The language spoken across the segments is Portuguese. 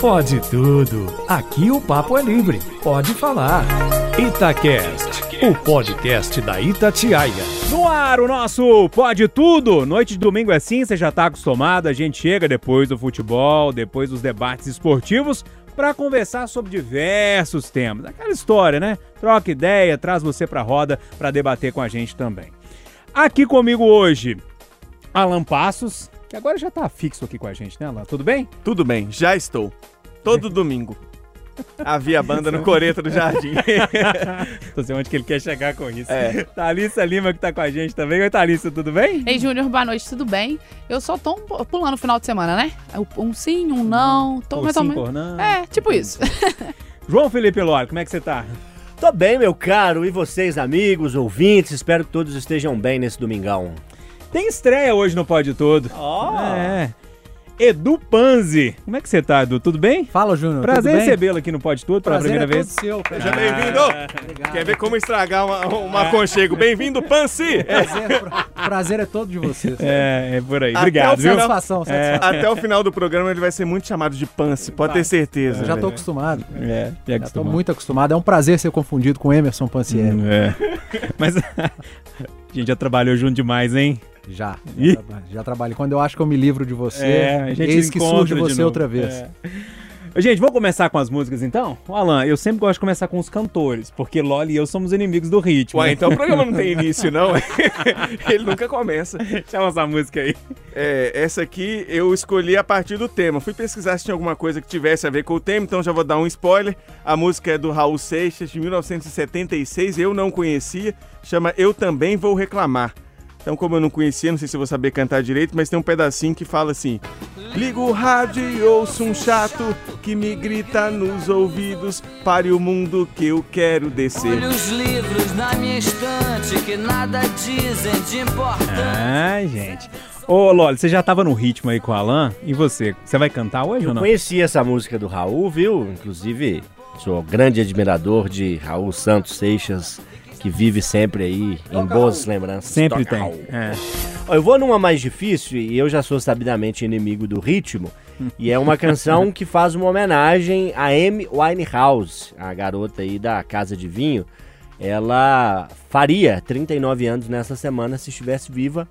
Pode tudo. Aqui o papo é livre. Pode falar. Itacast, o podcast da Itatiaia. No ar, o nosso Pode Tudo. Noite de domingo é assim, você já tá acostumado. A gente chega depois do futebol, depois dos debates esportivos, para conversar sobre diversos temas. Aquela história, né? Troca ideia, traz você pra roda para debater com a gente também. Aqui comigo hoje, Alan Passos, que agora já tá fixo aqui com a gente, né, Alan? Tudo bem? Tudo bem, já estou. Todo domingo. Havia banda no Coreto do Jardim. Não sei onde que ele quer chegar com isso. É. Thalissa Lima que tá com a gente também. Oi, Thalissa, tudo bem? Ei, Júnior, boa noite, tudo bem? Eu só tô um- pulando o final de semana, né? Um sim, um não. Tô Ou mais ou sim, menos- por não. É, tipo isso. João Felipe Lora, como é que você tá? Tô bem, meu caro. E vocês, amigos, ouvintes? Espero que todos estejam bem nesse domingão. Tem estreia hoje no Pode Todo. Ó! É. Edu Panzi. Como é que você tá, Edu? Tudo bem? Fala, Júnior. Prazer recebê-lo aqui no Pode Tudo pela Prazer primeira é vez. todo seu. Seja bem-vindo! Obrigado. Quer ver como estragar uma, um aconchego? Bem-vindo, Pansi! Prazer, pra- prazer é todo de vocês. É, é por aí. Até Obrigado, viu? Satisfação, satisfação. Até o final do programa ele vai ser muito chamado de Pansi, pode ter certeza. Eu já tô velho. acostumado. É, já Já tô muito acostumado. É um prazer ser confundido com Emerson Pancieri. Hum, É. Mas a gente já trabalhou junto demais, hein? Já. Já, traba- já trabalhei. Quando eu acho que eu me livro de você, É, a gente eis que surge de você novo. outra vez. É. Gente, vamos começar com as músicas então? Ô, Alan, eu sempre gosto de começar com os cantores, porque Loli e eu somos inimigos do ritmo. Ué, né? então o programa não tem início, não? ele nunca começa. Chama essa música aí. É, essa aqui eu escolhi a partir do tema. Fui pesquisar se tinha alguma coisa que tivesse a ver com o tema, então já vou dar um spoiler. A música é do Raul Seixas, de 1976, eu não conhecia, chama Eu Também Vou Reclamar. Então, como eu não conhecia, não sei se eu vou saber cantar direito, mas tem um pedacinho que fala assim: Ligo o rádio e ouço um chato que me grita nos ouvidos, pare o mundo que eu quero descer. Olha os livros na minha estante que nada dizem de importante. Ai, gente. Ô, Loli, você já tava no ritmo aí com o Alan? E você? Você vai cantar hoje ou Eu não? conheci essa música do Raul, viu? Inclusive, sou grande admirador de Raul Santos Seixas, que vive sempre aí em boas lembranças. Sempre tem. É. Ó, Eu vou numa mais difícil e eu já sou sabidamente inimigo do ritmo. E é uma canção que faz uma homenagem a Amy Winehouse, a garota aí da Casa de Vinho. Ela faria 39 anos nessa semana se estivesse viva.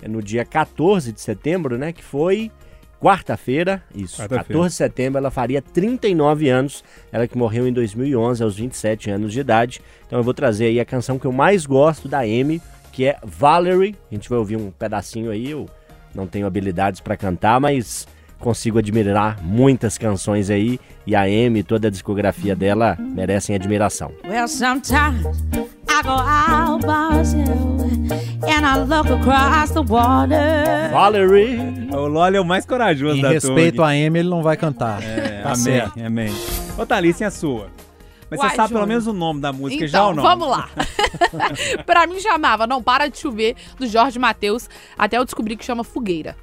É no dia 14 de setembro, né? Que foi quarta-feira. Isso, Quarta-feira. 14 de setembro. Ela faria 39 anos. Ela que morreu em 2011, aos 27 anos de idade. Então eu vou trazer aí a canção que eu mais gosto da Amy, que é Valerie. A gente vai ouvir um pedacinho aí. Eu não tenho habilidades para cantar, mas consigo admirar muitas canções aí. E a Amy, toda a discografia dela, merecem admiração. Well, sometimes I go out myself and I look across the water. Valerie! O Loli é o mais corajoso Em da respeito a Amy, ele não vai cantar. É, Tá amém, certo. amém. Ô, Thalissa, e a sua? Mas Uai, você sabe pelo Júnior. menos o nome da música então, já ou não? vamos lá. pra mim chamava Não Para de Chover, do Jorge Matheus, até eu descobri que chama Fogueira.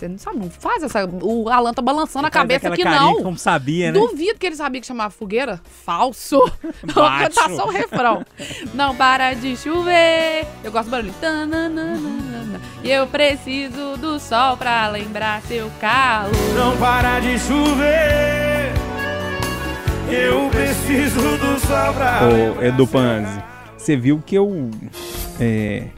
Você não sabe, não faz essa... O Alan tá balançando a cabeça que carinha não. Como sabia, né? Duvido que ele sabia que chamava fogueira. Falso. Vou cantar só o refrão. Não para de chover. Eu gosto do barulho. Tananana. E eu preciso do sol pra lembrar seu calor. Não para de chover. Eu preciso do sol pra. Ô, Edu Panzi, você viu que eu. É.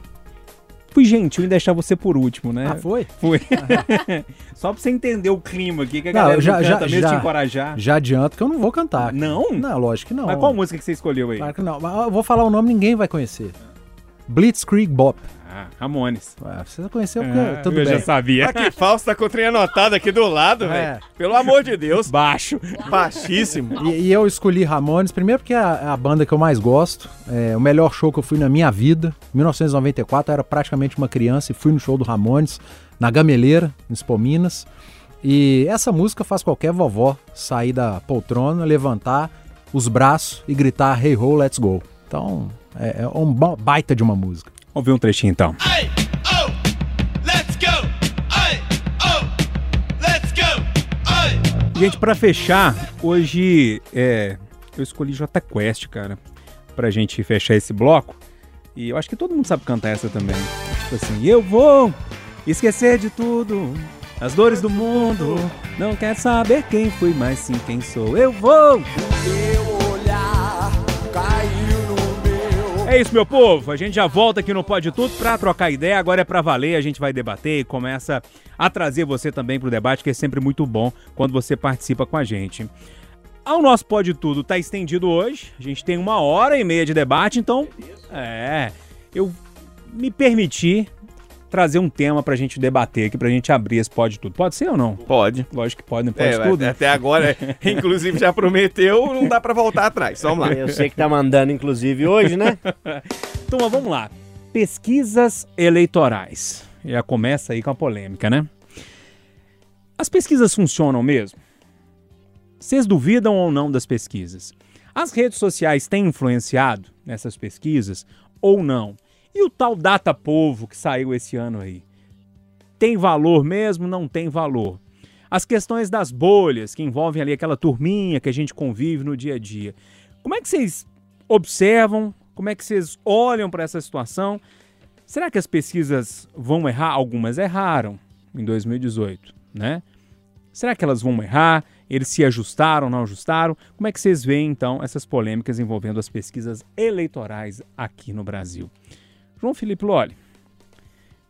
Fui gentil em deixar você por último, né? Ah, foi? Fui. Só pra você entender o clima aqui, que a Não, galera já- já- mesmo te já- encorajar. Já adianto que eu não vou cantar. Não? Não, lógico que não. Mas qual música que você escolheu aí? Claro que não. Mas eu vou falar o nome, ninguém vai conhecer. Blitzkrieg Bop. Ah, Ramones. Ah, Você conheceu porque Ah, tudo eu bem. já sabia. Que falso, tá com o trem anotado aqui do lado, É. velho. Pelo amor de Deus. Baixo. Baixíssimo. E, e eu escolhi Ramones, primeiro porque é a, é a banda que eu mais gosto. É o melhor show que eu fui na minha vida. Em 1994, eu era praticamente uma criança e fui no show do Ramones, na Gameleira, em Expo Minas. E essa música faz qualquer vovó sair da poltrona, levantar os braços e gritar Hey ho, let's go. Então, é, é um ba- baita de uma música. Vamos ver um trechinho então. Hey, oh, let's go. Hey, oh, let's go. Hey. Gente, pra fechar, hoje é, eu escolhi J Quest, cara, pra gente fechar esse bloco. E eu acho que todo mundo sabe cantar essa também. Tipo assim, eu vou esquecer de tudo as dores do mundo. Não quer saber quem fui, mas sim quem sou. Eu vou! É isso, meu povo. A gente já volta aqui no Pode Tudo pra trocar ideia. Agora é pra valer, a gente vai debater e começa a trazer você também pro debate, que é sempre muito bom quando você participa com a gente. Ah, O nosso Pode Tudo tá estendido hoje. A gente tem uma hora e meia de debate, então. É. Eu me permiti trazer um tema pra gente debater aqui, pra gente abrir esse Pode Tudo. Pode ser ou não? Pode. Lógico que pode, não pode É, tudo. né? até agora, inclusive já prometeu, não dá pra voltar atrás. Vamos lá. Eu sei que tá mandando, inclusive, hoje, né? Então, mas vamos lá. Pesquisas eleitorais. Já começa aí com a polêmica, né? As pesquisas funcionam mesmo? Vocês duvidam ou não das pesquisas? As redes sociais têm influenciado nessas pesquisas ou não? E o tal Data Povo que saiu esse ano aí? Tem valor mesmo? Não tem valor? As questões das bolhas, que envolvem ali aquela turminha que a gente convive no dia a dia. Como é que vocês observam? Como é que vocês olham para essa situação? Será que as pesquisas vão errar? Algumas erraram em 2018, né? Será que elas vão errar? Eles se ajustaram, não ajustaram? Como é que vocês veem, então, essas polêmicas envolvendo as pesquisas eleitorais aqui no Brasil? João Felipe Loli,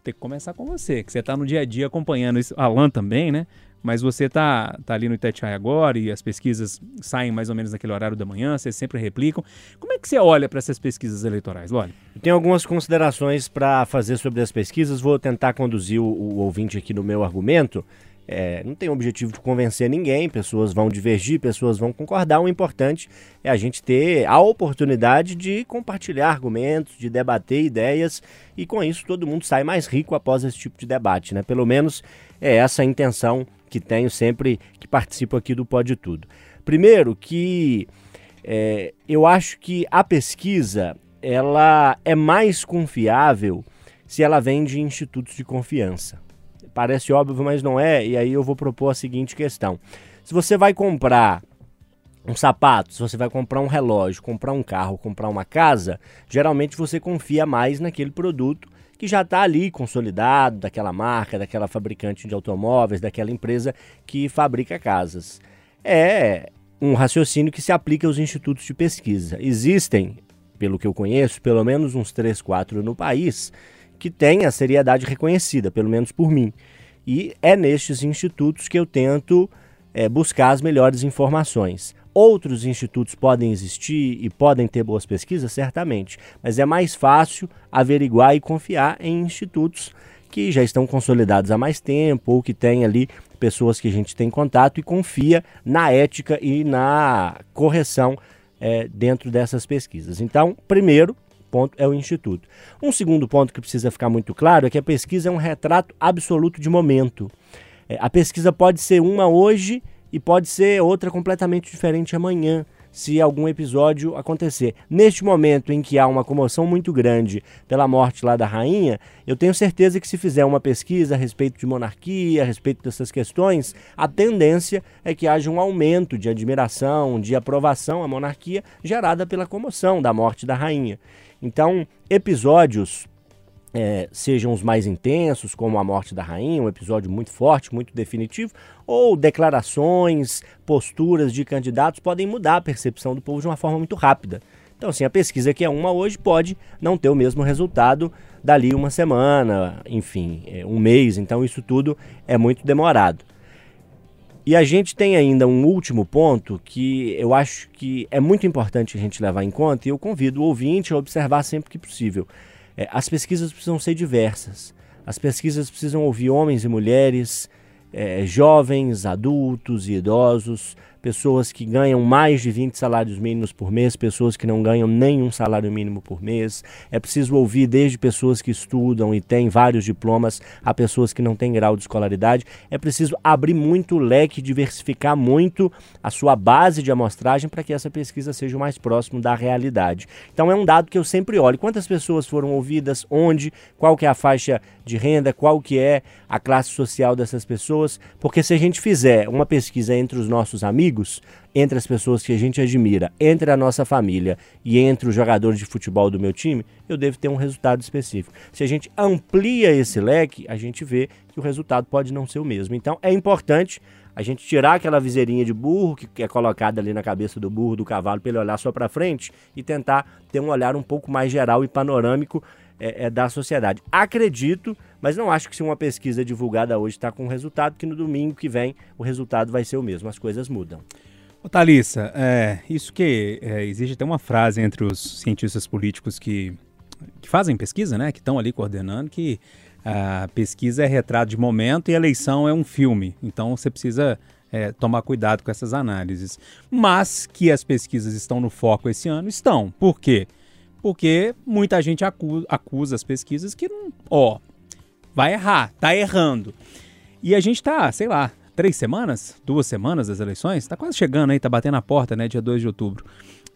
tem que começar com você, que você está no dia a dia acompanhando isso. Alan também, né? Mas você tá, tá ali no Itatiaia agora e as pesquisas saem mais ou menos naquele horário da manhã, vocês sempre replicam. Como é que você olha para essas pesquisas eleitorais, Loli? Eu tenho algumas considerações para fazer sobre as pesquisas, vou tentar conduzir o, o ouvinte aqui no meu argumento. É, não tem o objetivo de convencer ninguém, pessoas vão divergir, pessoas vão concordar. O importante é a gente ter a oportunidade de compartilhar argumentos, de debater ideias e com isso todo mundo sai mais rico após esse tipo de debate, né? Pelo menos é essa a intenção que tenho sempre que participo aqui do Pode Tudo. Primeiro que é, eu acho que a pesquisa ela é mais confiável se ela vem de institutos de confiança. Parece óbvio, mas não é, e aí eu vou propor a seguinte questão. Se você vai comprar um sapato, se você vai comprar um relógio, comprar um carro, comprar uma casa, geralmente você confia mais naquele produto que já está ali consolidado, daquela marca, daquela fabricante de automóveis, daquela empresa que fabrica casas. É um raciocínio que se aplica aos institutos de pesquisa. Existem, pelo que eu conheço, pelo menos uns 3, 4 no país que têm a seriedade reconhecida, pelo menos por mim. E é nestes institutos que eu tento é, buscar as melhores informações. Outros institutos podem existir e podem ter boas pesquisas, certamente, mas é mais fácil averiguar e confiar em institutos que já estão consolidados há mais tempo ou que têm ali pessoas que a gente tem contato e confia na ética e na correção é, dentro dessas pesquisas. Então, primeiro, ponto é o instituto. Um segundo ponto que precisa ficar muito claro é que a pesquisa é um retrato absoluto de momento. É, a pesquisa pode ser uma hoje e pode ser outra completamente diferente amanhã, se algum episódio acontecer. Neste momento em que há uma comoção muito grande pela morte lá da rainha, eu tenho certeza que se fizer uma pesquisa a respeito de monarquia, a respeito dessas questões, a tendência é que haja um aumento de admiração, de aprovação à monarquia gerada pela comoção da morte da rainha. Então, episódios é, sejam os mais intensos, como a morte da rainha, um episódio muito forte, muito definitivo, ou declarações, posturas de candidatos podem mudar a percepção do povo de uma forma muito rápida. Então, assim, a pesquisa que é uma hoje pode não ter o mesmo resultado dali uma semana, enfim, é, um mês. Então, isso tudo é muito demorado. E a gente tem ainda um último ponto que eu acho que é muito importante a gente levar em conta e eu convido o ouvinte a observar sempre que possível. É, as pesquisas precisam ser diversas. As pesquisas precisam ouvir homens e mulheres, é, jovens, adultos e idosos, pessoas que ganham mais de 20 salários mínimos por mês, pessoas que não ganham nenhum salário mínimo por mês. É preciso ouvir desde pessoas que estudam e têm vários diplomas a pessoas que não têm grau de escolaridade. É preciso abrir muito o leque, diversificar muito a sua base de amostragem para que essa pesquisa seja o mais próximo da realidade. Então é um dado que eu sempre olho. Quantas pessoas foram ouvidas, onde, qual que é a faixa de renda, qual que é a classe social dessas pessoas, porque se a gente fizer uma pesquisa entre os nossos amigos, amigos, entre as pessoas que a gente admira, entre a nossa família e entre os jogadores de futebol do meu time, eu devo ter um resultado específico. Se a gente amplia esse leque, a gente vê que o resultado pode não ser o mesmo. Então é importante a gente tirar aquela viseirinha de burro que é colocada ali na cabeça do burro, do cavalo, para ele olhar só para frente e tentar ter um olhar um pouco mais geral e panorâmico é, é, da sociedade. Acredito, mas não acho que se uma pesquisa divulgada hoje está com resultado, que no domingo que vem o resultado vai ser o mesmo. As coisas mudam. Ô, Thalissa, é, isso que é, existe até uma frase entre os cientistas políticos que, que fazem pesquisa, né? Que estão ali coordenando, que a pesquisa é retrato de momento e a eleição é um filme. Então você precisa é, tomar cuidado com essas análises. Mas que as pesquisas estão no foco esse ano, estão. Por quê? Porque muita gente acusa, acusa as pesquisas que, ó, vai errar, tá errando. E a gente tá, sei lá, três semanas, duas semanas das eleições, tá quase chegando aí, tá batendo a porta, né, dia 2 de outubro.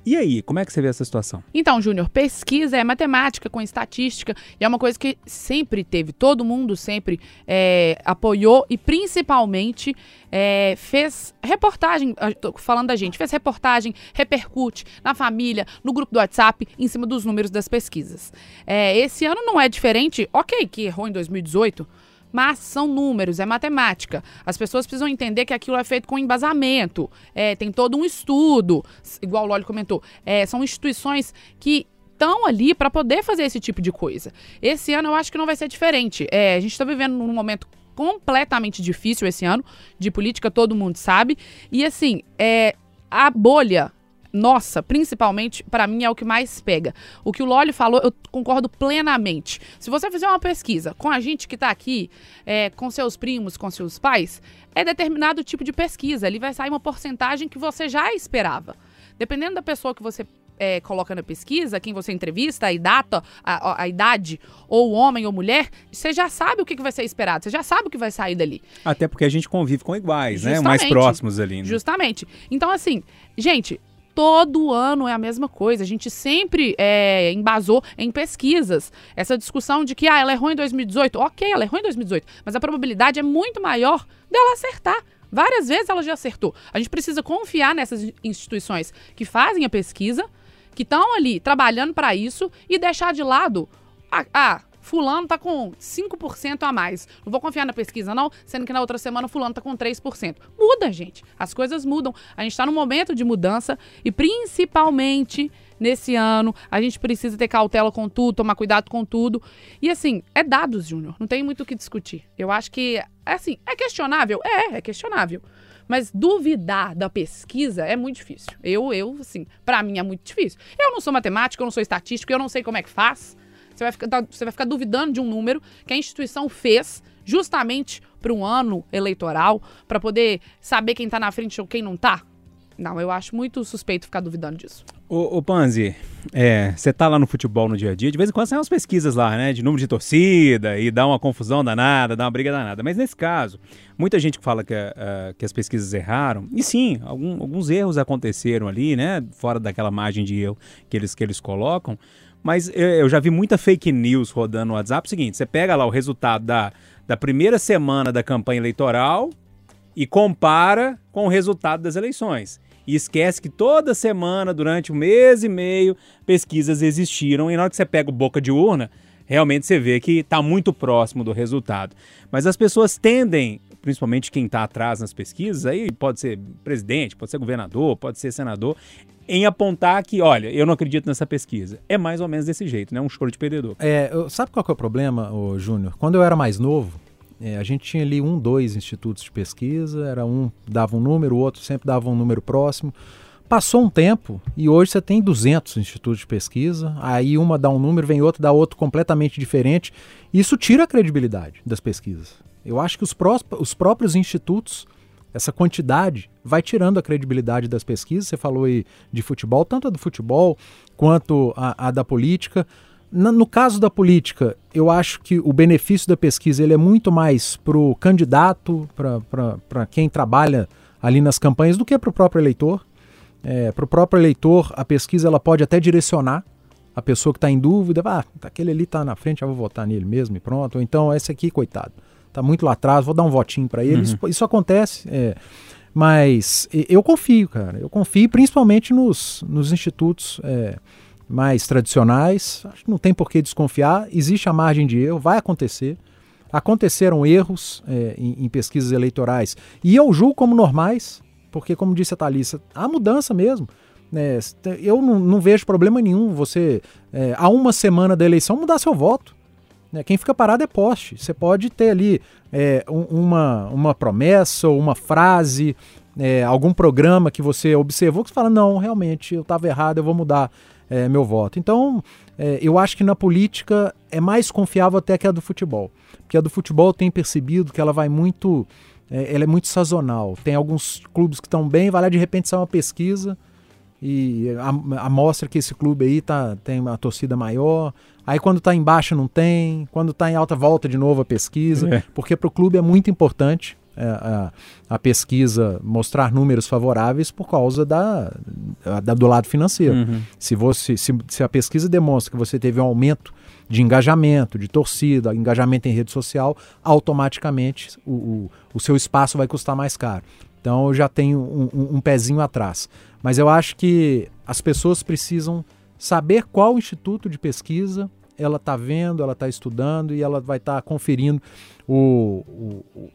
E aí, como é que você vê essa situação? Então, Júnior, pesquisa é matemática com estatística e é uma coisa que sempre teve, todo mundo sempre é, apoiou e principalmente é, fez reportagem, falando da gente, fez reportagem, repercute na família, no grupo do WhatsApp, em cima dos números das pesquisas. É, esse ano não é diferente, ok, que errou em 2018, mas são números, é matemática. As pessoas precisam entender que aquilo é feito com embasamento, é, tem todo um estudo, igual o Loli comentou. É, são instituições que estão ali para poder fazer esse tipo de coisa. Esse ano eu acho que não vai ser diferente. É, a gente está vivendo num momento completamente difícil esse ano de política, todo mundo sabe. E assim, é, a bolha nossa, principalmente, para mim é o que mais pega. O que o Loli falou, eu concordo plenamente. Se você fizer uma pesquisa com a gente que está aqui, é, com seus primos, com seus pais, é determinado tipo de pesquisa. Ali vai sair uma porcentagem que você já esperava. Dependendo da pessoa que você é, coloca na pesquisa, quem você entrevista, a data, a, a, a, idade, ou homem ou mulher, você já sabe o que, que vai ser esperado, você já sabe o que vai sair dali. Até porque a gente convive com iguais, Justamente. né? Mais próximos ali. Né? Justamente. Então, assim, gente, todo ano é a mesma coisa. A gente sempre é, embasou em pesquisas. Essa discussão de que ah, ela errou em 2018. Ok, ela errou em 2018, mas a probabilidade é muito maior dela acertar. Várias vezes ela já acertou. A gente precisa confiar nessas instituições que fazem a pesquisa, que estão ali trabalhando para isso e deixar de lado a, a fulano tá com 5% a mais. Não vou confiar na pesquisa, não, sendo que na outra semana fulano tá com 3%. Muda, gente. As coisas mudam. A gente está num momento de mudança e principalmente nesse ano, a gente precisa ter cautela com tudo, tomar cuidado com tudo. E assim, é dados, Júnior. Não tem muito o que discutir. Eu acho que, assim, é questionável? É, é questionável. Mas duvidar da pesquisa é muito difícil. Eu, eu, assim, para mim é muito difícil. Eu não sou matemática, eu não sou estatístico, eu não sei como é que faz. Você vai ficar, você vai ficar duvidando de um número que a instituição fez justamente para um ano eleitoral, para poder saber quem está na frente ou quem não está? Não, eu acho muito suspeito ficar duvidando disso. Ô, ô Panzi, é, você tá lá no futebol no dia a dia, de vez em quando saem umas pesquisas lá, né? De número de torcida e dá uma confusão danada, dá uma briga danada. Mas nesse caso, muita gente fala que, uh, que as pesquisas erraram. E sim, algum, alguns erros aconteceram ali, né? Fora daquela margem de erro que eles, que eles colocam. Mas eu já vi muita fake news rodando no WhatsApp. É o seguinte: você pega lá o resultado da, da primeira semana da campanha eleitoral e compara com o resultado das eleições. E esquece que toda semana, durante um mês e meio, pesquisas existiram. E na hora que você pega o boca de urna, realmente você vê que está muito próximo do resultado. Mas as pessoas tendem, principalmente quem está atrás nas pesquisas, aí pode ser presidente, pode ser governador, pode ser senador, em apontar que, olha, eu não acredito nessa pesquisa. É mais ou menos desse jeito, né? Um choro de perdedor. É, sabe qual que é o problema, Júnior? Quando eu era mais novo, é, a gente tinha ali um, dois institutos de pesquisa, era um dava um número, o outro sempre dava um número próximo. Passou um tempo e hoje você tem 200 institutos de pesquisa, aí uma dá um número, vem outro, dá outro completamente diferente. Isso tira a credibilidade das pesquisas. Eu acho que os, pró os próprios institutos essa quantidade vai tirando a credibilidade das pesquisas. Você falou aí de futebol, tanto a do futebol quanto a, a da política. No, no caso da política, eu acho que o benefício da pesquisa ele é muito mais para o candidato, para quem trabalha ali nas campanhas, do que para o próprio eleitor. É, para o próprio eleitor, a pesquisa ela pode até direcionar a pessoa que está em dúvida, ah, aquele ali está na frente, eu vou votar nele mesmo e pronto. Ou então, esse aqui, coitado, está muito lá atrás, vou dar um votinho para ele. Uhum. Isso, isso, acontece. É, Mas eu confio, cara. Eu confio principalmente nos, nos institutos é, mais tradicionais. Acho que não tem por que desconfiar. Existe a margem de erro, vai acontecer. Aconteceram erros é, em, em pesquisas eleitorais. E eu julgo como normais, porque, como disse a Thalissa, há mudança mesmo. né? eu não, não vejo problema nenhum você, é, a uma semana da eleição, mudar seu voto. Né? Quem fica parado é poste. Você pode ter ali é, um- uma, uma promessa ou uma frase, é, algum programa que você observou que você fala, não, realmente, eu estava errado, eu vou mudar é, meu voto. Então, é, eu acho que na política é mais confiável até que a do futebol. Porque a do futebol tenho percebido que ela vai muito. é, ela é muito sazonal. Tem alguns clubes que estão bem, vai lá de repente sair uma pesquisa e a, a mostra que esse clube aí tá, tem uma torcida maior. Aí quando tá em baixa não tem, quando tá em alta volta de novo a pesquisa, É. porque para o clube é muito importante é, a, a pesquisa mostrar números favoráveis por causa da, da- do lado financeiro. Uhum. Se, você, se, se a pesquisa demonstra que você teve um aumento de engajamento, de torcida, engajamento em rede social, automaticamente o, o, o seu espaço vai custar mais caro. Então eu já tenho um, um- um pezinho atrás. Mas eu acho que as pessoas precisam saber qual instituto de pesquisa ela está vendo, ela está estudando e ela vai estar conferindo o, o- o-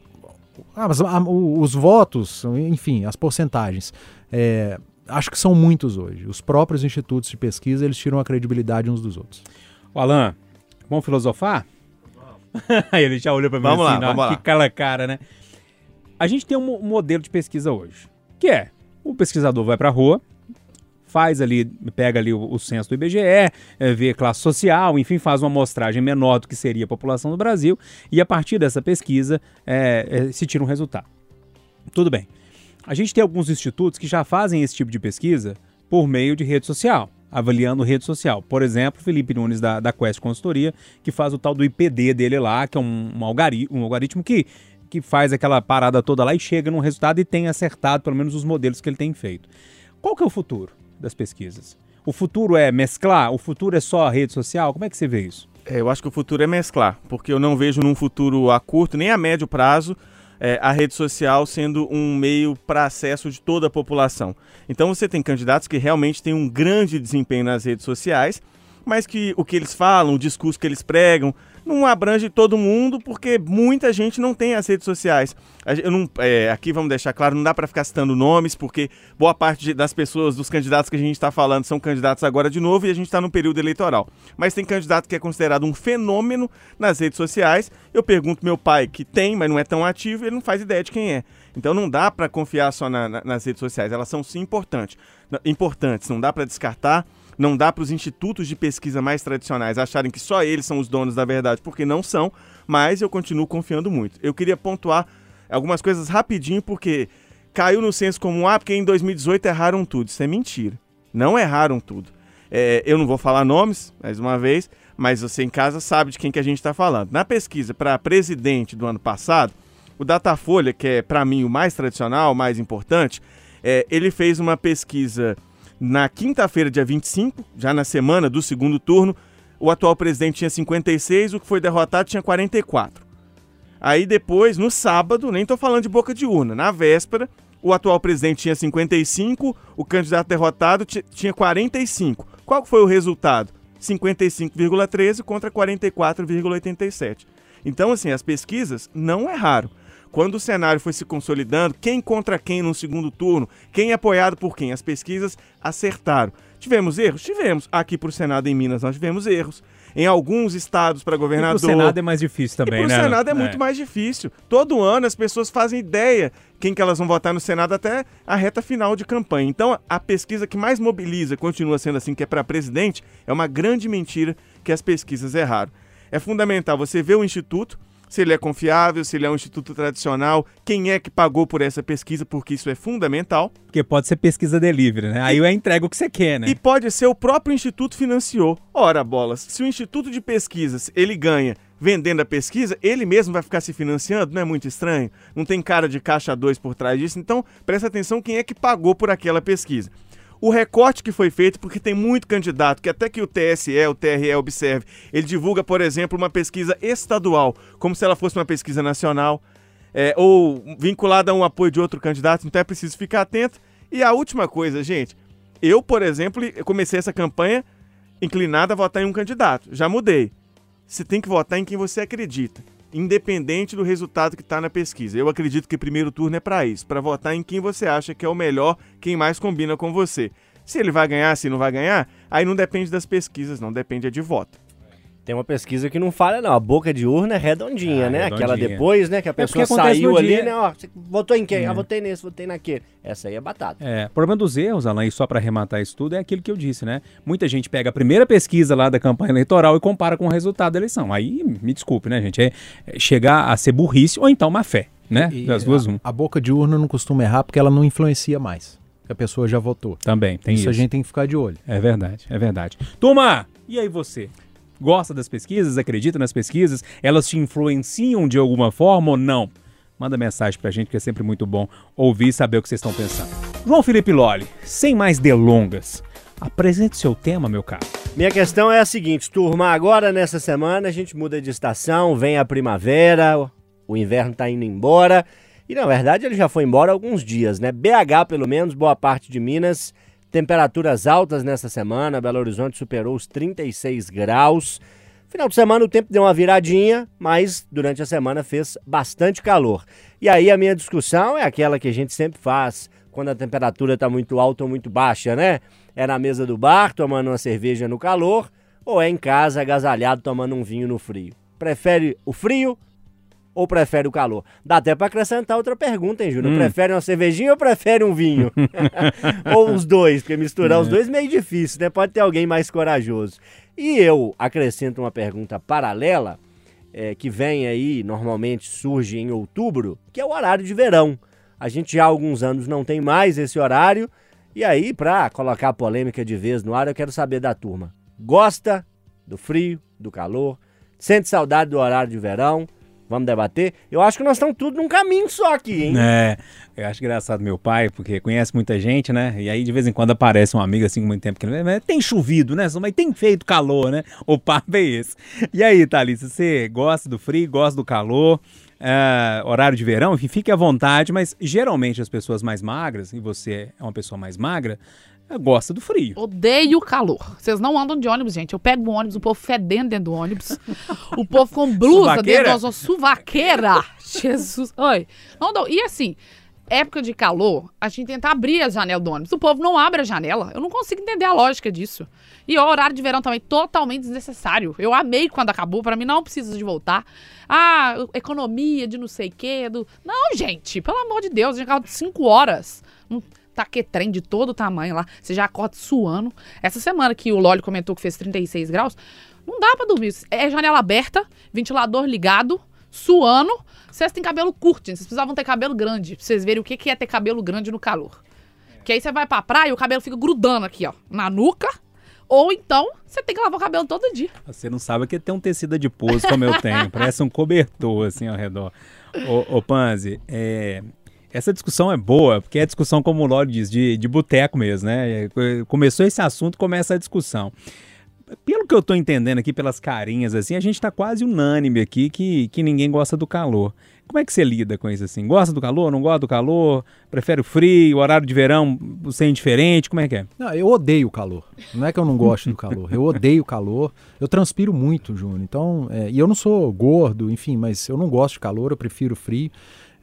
ah, mas, ah, o- os votos, enfim, as porcentagens. É, acho que são muitos hoje. Os próprios institutos de pesquisa eles tiram a credibilidade uns dos outros. Ô, Alan, vamos filosofar? Ele já olhou pra mim Vamos assim, lá, "Não, vamos lá." que cala cara, né? A gente tem um mo- modelo de pesquisa hoje, que é, o pesquisador vai pra rua, faz ali, pega ali o, o censo do IBGE, é, vê classe social, enfim, faz uma amostragem menor do que seria a população do Brasil, e a partir dessa pesquisa é, é, se tira um resultado. Tudo bem. A gente tem alguns institutos que já fazem esse tipo de pesquisa por meio de rede social, avaliando rede social. Por exemplo, Felipe Nunes da, da Quest Consultoria, que faz o tal do IPD dele lá, que é um, um, algari- um algoritmo que, que faz aquela parada toda lá e chega num resultado e tem acertado pelo menos os modelos que ele tem feito. Qual que é o futuro das pesquisas? O futuro é mesclar? O futuro é só a rede social? Como é que você vê isso? É, eu acho que o futuro é mesclar, porque eu não vejo num futuro a curto nem a médio prazo é, a rede social sendo um meio para acesso de toda a população. Então você tem candidatos que realmente têm um grande desempenho nas redes sociais, mas que o que eles falam, o discurso que eles pregam, não abrange todo mundo, porque muita gente não tem as redes sociais. Eu não, é, aqui vamos deixar claro, não dá para ficar citando nomes, porque boa parte das pessoas, dos candidatos que a gente está falando, são candidatos agora de novo e a gente está no período eleitoral. Mas tem candidato que é considerado um fenômeno nas redes sociais. Eu pergunto meu pai, que tem, mas não é tão ativo, ele não faz ideia de quem é. Então não dá para confiar só na- na- nas redes sociais, elas são sim importantes, importantes, não dá para descartar. Não dá para os institutos de pesquisa mais tradicionais acharem que só eles são os donos da verdade, porque não são, mas eu continuo confiando muito. Eu queria pontuar algumas coisas rapidinho, porque caiu no senso comum, ah, porque em 2018 erraram tudo. Isso é mentira. Não erraram tudo. É, eu não vou falar nomes, mais uma vez, mas você em casa sabe de quem que a gente está falando. Na pesquisa para presidente do ano passado, o Datafolha, que é para mim o mais tradicional, o mais importante, é, ele fez uma pesquisa na quinta-feira, dia 25, já na semana do segundo turno. O atual presidente tinha 56, o que foi derrotado tinha 44. Aí depois, no sábado, nem tô falando de boca de urna, na véspera, o atual presidente tinha 55, o candidato derrotado ti- tinha 45. Qual foi o resultado? 55,13 contra 44,87. Então, assim, as pesquisas não erraram. Quando o cenário foi se consolidando, quem contra quem no segundo turno, quem é apoiado por quem, as pesquisas acertaram. Tivemos erros? Tivemos. Aqui para o Senado em Minas nós tivemos erros. Em alguns estados para E governador. pro Senado é mais difícil também, e né? Senado é muito mais difícil. Todo ano as pessoas fazem ideia quem que elas vão votar no Senado até a reta final de campanha. Então a pesquisa que mais mobiliza, continua sendo assim, que é para presidente, é uma grande mentira que as pesquisas erraram. É fundamental você ver o instituto, se ele é confiável, se ele é um instituto tradicional, quem é que pagou por essa pesquisa, porque isso é fundamental. Porque pode ser pesquisa delivery, né? Aí eu entrego o que você quer, né? E pode ser o próprio instituto financiou. Ora, bolas, se o instituto de pesquisas ele ganha vendendo a pesquisa, ele mesmo vai ficar se financiando, não é muito estranho? Não tem cara de caixa 2 por trás disso, então presta atenção quem é que pagou por aquela pesquisa. O recorte que foi feito, porque tem muito candidato, que até que o TSE, o TRE observe, ele divulga, por exemplo, uma pesquisa estadual, como se ela fosse uma pesquisa nacional. é, ou vinculada a um apoio de outro candidato, então é preciso ficar atento. E a última coisa, gente, eu, por exemplo, comecei essa campanha inclinado a votar em um candidato. Já mudei. Você tem que votar em quem você acredita, independente do resultado que está na pesquisa. Eu acredito que primeiro turno é para isso, para votar em quem você acha que é o melhor, quem mais combina com você. Se ele vai ganhar, se não vai ganhar, aí não depende das pesquisas, não depende é de voto. Tem uma pesquisa que não falha, não. A boca de urna é redondinha, Ah, né? redondinha. Aquela depois, né? Que a porque pessoa acontece saiu ali, dia. né? Ó, você votou em quem? É. Ah, votei nesse, votei naquele. Essa aí é batata. É, o problema dos erros, Alain, e só para arrematar isso tudo, é aquilo que eu disse, né? Muita gente pega a primeira pesquisa lá da campanha eleitoral e compara com o resultado da eleição. Aí, me desculpe, né, gente? É, é chegar a ser burrice ou então má fé, né? E Das duas, um. a, a boca de urna não costuma errar porque ela não influencia mais. A pessoa já votou. Também, tem isso. isso a gente tem que ficar de olho. É verdade, é verdade. Turma, e aí você? Gosta das pesquisas? Acredita nas pesquisas? Elas te influenciam de alguma forma ou não? Manda mensagem pra gente que é sempre muito bom ouvir e saber o que vocês estão pensando. João Felipe Lolli, sem mais delongas, apresente seu tema, meu caro. Minha questão é a seguinte, turma, agora nessa semana a gente muda de estação, vem a primavera, o- o inverno tá indo embora, e na verdade ele já foi embora há alguns dias, né? BH, pelo menos, boa parte de Minas, temperaturas altas nessa semana, Belo Horizonte superou os 36 graus. Final de semana o tempo deu uma viradinha, mas durante a semana fez bastante calor. E aí a minha discussão é aquela que a gente sempre faz quando a temperatura está muito alta ou muito baixa, né? É na mesa do bar, tomando uma cerveja no calor, ou é em casa, agasalhado, tomando um vinho no frio. Prefere o frio ou prefere o calor? Dá até para acrescentar outra pergunta, hein, Júnior? Hum. Prefere uma cervejinha ou prefere um vinho? ou os dois, porque misturar os É. dois é meio difícil, né? Pode ter alguém mais corajoso. E eu acrescento uma pergunta paralela, é, que vem aí, normalmente surge em outubro, que é o horário de verão. A gente já há alguns anos não tem mais esse horário. E aí, para colocar a polêmica de vez no ar, eu quero saber da turma. Gosta do frio, do calor? Sente saudade do horário de verão? Vamos debater? Eu acho que nós estamos tudo num caminho só aqui, hein? É, eu acho engraçado meu pai, porque conhece muita gente, né? E aí de vez em quando aparece um amigo assim muito tempo que ele "Mas tem chovido, né? Mas tem feito calor, né? O papo é esse. E aí, Thalissa, você gosta do frio, gosta do calor? é, horário de verão, enfim, fique à vontade, mas geralmente as pessoas mais magras, e você é uma pessoa mais magra, eh, gosta do frio. Odeio calor. Vocês não andam de ônibus, gente. Eu pego o ônibus, o povo fedendo dentro do ônibus. o povo com blusa Suvaqueira? dentro da suvaqueira. Jesus. Oi. Não. E assim, época de calor, a gente tenta abrir a janela do ônibus. O povo não abre a janela. Eu não consigo entender a lógica disso. E o horário de verão também totalmente desnecessário. Eu amei quando acabou, pra mim não precisa de voltar. Ah, economia de não sei o quê. Do... Não, gente, pelo amor de Deus, a gente acaba de 5 horas. Um taquetrem de todo tamanho lá. Você já acorda suando. Essa semana que o Lólio comentou que fez 36 graus, não dá pra dormir. É janela aberta, ventilador ligado, suando. Vocês têm cabelo curto, gente. Vocês precisavam ter cabelo grande. Pra vocês verem o que que é ter cabelo grande no calor. Que aí você vai pra praia e o cabelo fica grudando aqui, ó, na nuca. Ou então, você tem que lavar o cabelo todo dia. Você não sabe que tem um tecido adiposo como eu tenho. Parece um cobertor assim ao redor. Ô, ô Panzi, é, essa discussão é boa, porque é discussão, como o Lólio diz, de, de boteco mesmo, né? É, Começou esse assunto, começa a discussão. Pelo que eu tô entendendo aqui, pelas carinhas, assim, a gente tá quase unânime aqui que, que ninguém gosta do calor. Como é que você lida com isso assim? Gosta do calor, não gosta do calor? Prefere o frio, horário de verão, você é indiferente? Como é que é? Não, eu odeio o calor. Não é que eu não gosto do calor. Eu odeio o calor. Eu transpiro muito, Júnior. Então, é, e eu não sou gordo, enfim, mas eu não gosto de calor, eu prefiro frio.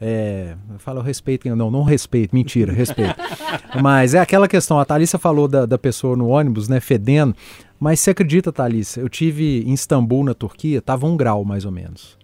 É, eu falo, eu respeito, não, não respeito, mentira, respeito. mas é aquela questão, a Thalissa falou da, da pessoa no ônibus, né, fedendo, mas você acredita, Thalissa, eu tive em Istambul, na Turquia, tava um grau mais ou menos.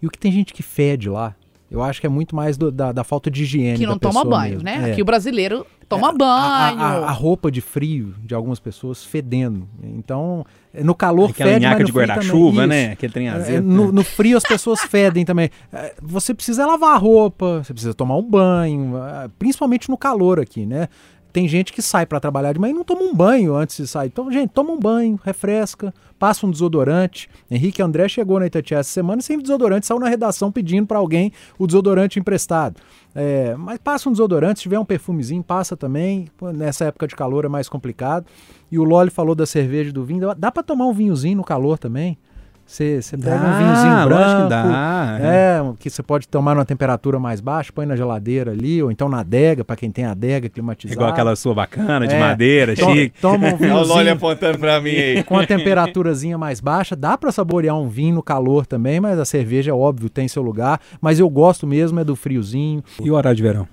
E o que tem gente que fede lá, eu acho que é muito mais do- da, da falta de higiene Que não da toma pessoa banho, mesmo. né? É. Aqui o brasileiro toma A- banho. A, a- a roupa de frio de algumas pessoas fedendo. Então, no calor Aquela fede, mas nhaca no de guarda-chuva, né? Aquele trem É, azedo. no, no frio as pessoas fedem também. É, Você precisa lavar a roupa, você precisa tomar um banho, principalmente no calor aqui, né? Tem gente que sai para trabalhar de manhã e não toma um banho antes de sair. Então, gente, toma um banho, refresca, passa um desodorante. Henrique André chegou na Itatiaia essa semana sem desodorante, saiu na redação pedindo para alguém o desodorante emprestado. É, mas passa um desodorante, se tiver um perfumezinho, passa também. Nessa época de calor é mais complicado. E o Loli falou da cerveja do vinho. Dá para tomar um vinhozinho no calor também. Você você pega Dá, um vinhozinho branco. que dá, É, um que você pode tomar numa temperatura mais baixa, põe na geladeira ali, ou então na adega, pra quem tem adega climatizada. Igual aquela sua bacana, de É. madeira, To- chique. Toma um Olha o Loli vinhozinho apontando pra mim aí. com a temperaturazinha mais baixa. Dá pra saborear um vinho no calor também, mas a cerveja, é óbvio, tem seu lugar. Mas eu gosto mesmo é do friozinho. E o horário de verão?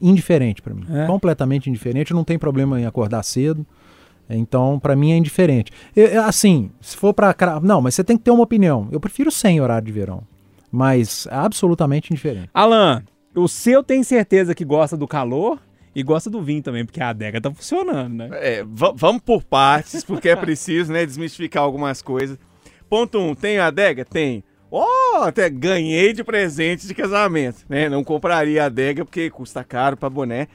Indiferente pra mim. É? Completamente indiferente. Não tem problema em acordar cedo. Então, pra mim é indiferente. Eu- eu, assim, se for pra. cra- Não, mas você tem que ter uma opinião. Eu prefiro sem horário de verão. Mas é absolutamente indiferente. Alan, o seu tem certeza que gosta do calor e gosta do vinho também, porque a adega tá funcionando, né? É, va- vamos por partes, porque é preciso, né, desmistificar algumas coisas. Ponto 1, um, tem adega? Tem. Ó, até ganhei de presente de casamento, né? Não compraria adega porque custa caro pra boné.